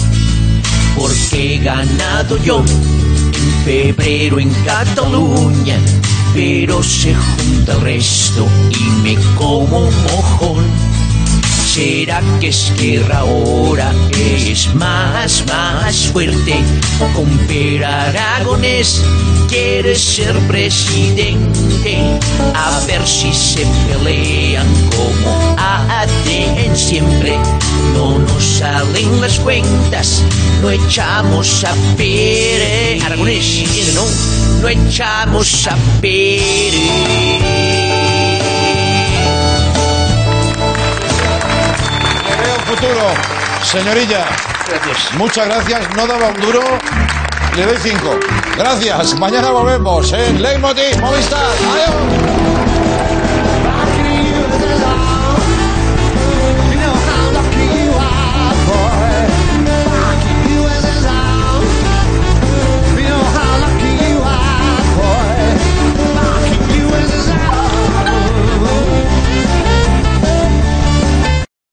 Porque he ganado yo en febrero en Cataluña, pero se junta el resto y me como un mojón. ¿Será que Esquerra ahora es más, más fuerte? Con Per Aragonés quiere ser presidente. A ver si se pelean como hacen siempre. No nos salen las cuentas, no echamos a Per Aragonés, no, no echamos a Per. Futuro, señorilla. Gracias. Muchas gracias. No daba un duro. Le doy cinco. Gracias. Mañana volvemos en Leitmotiv Movistar. Adiós.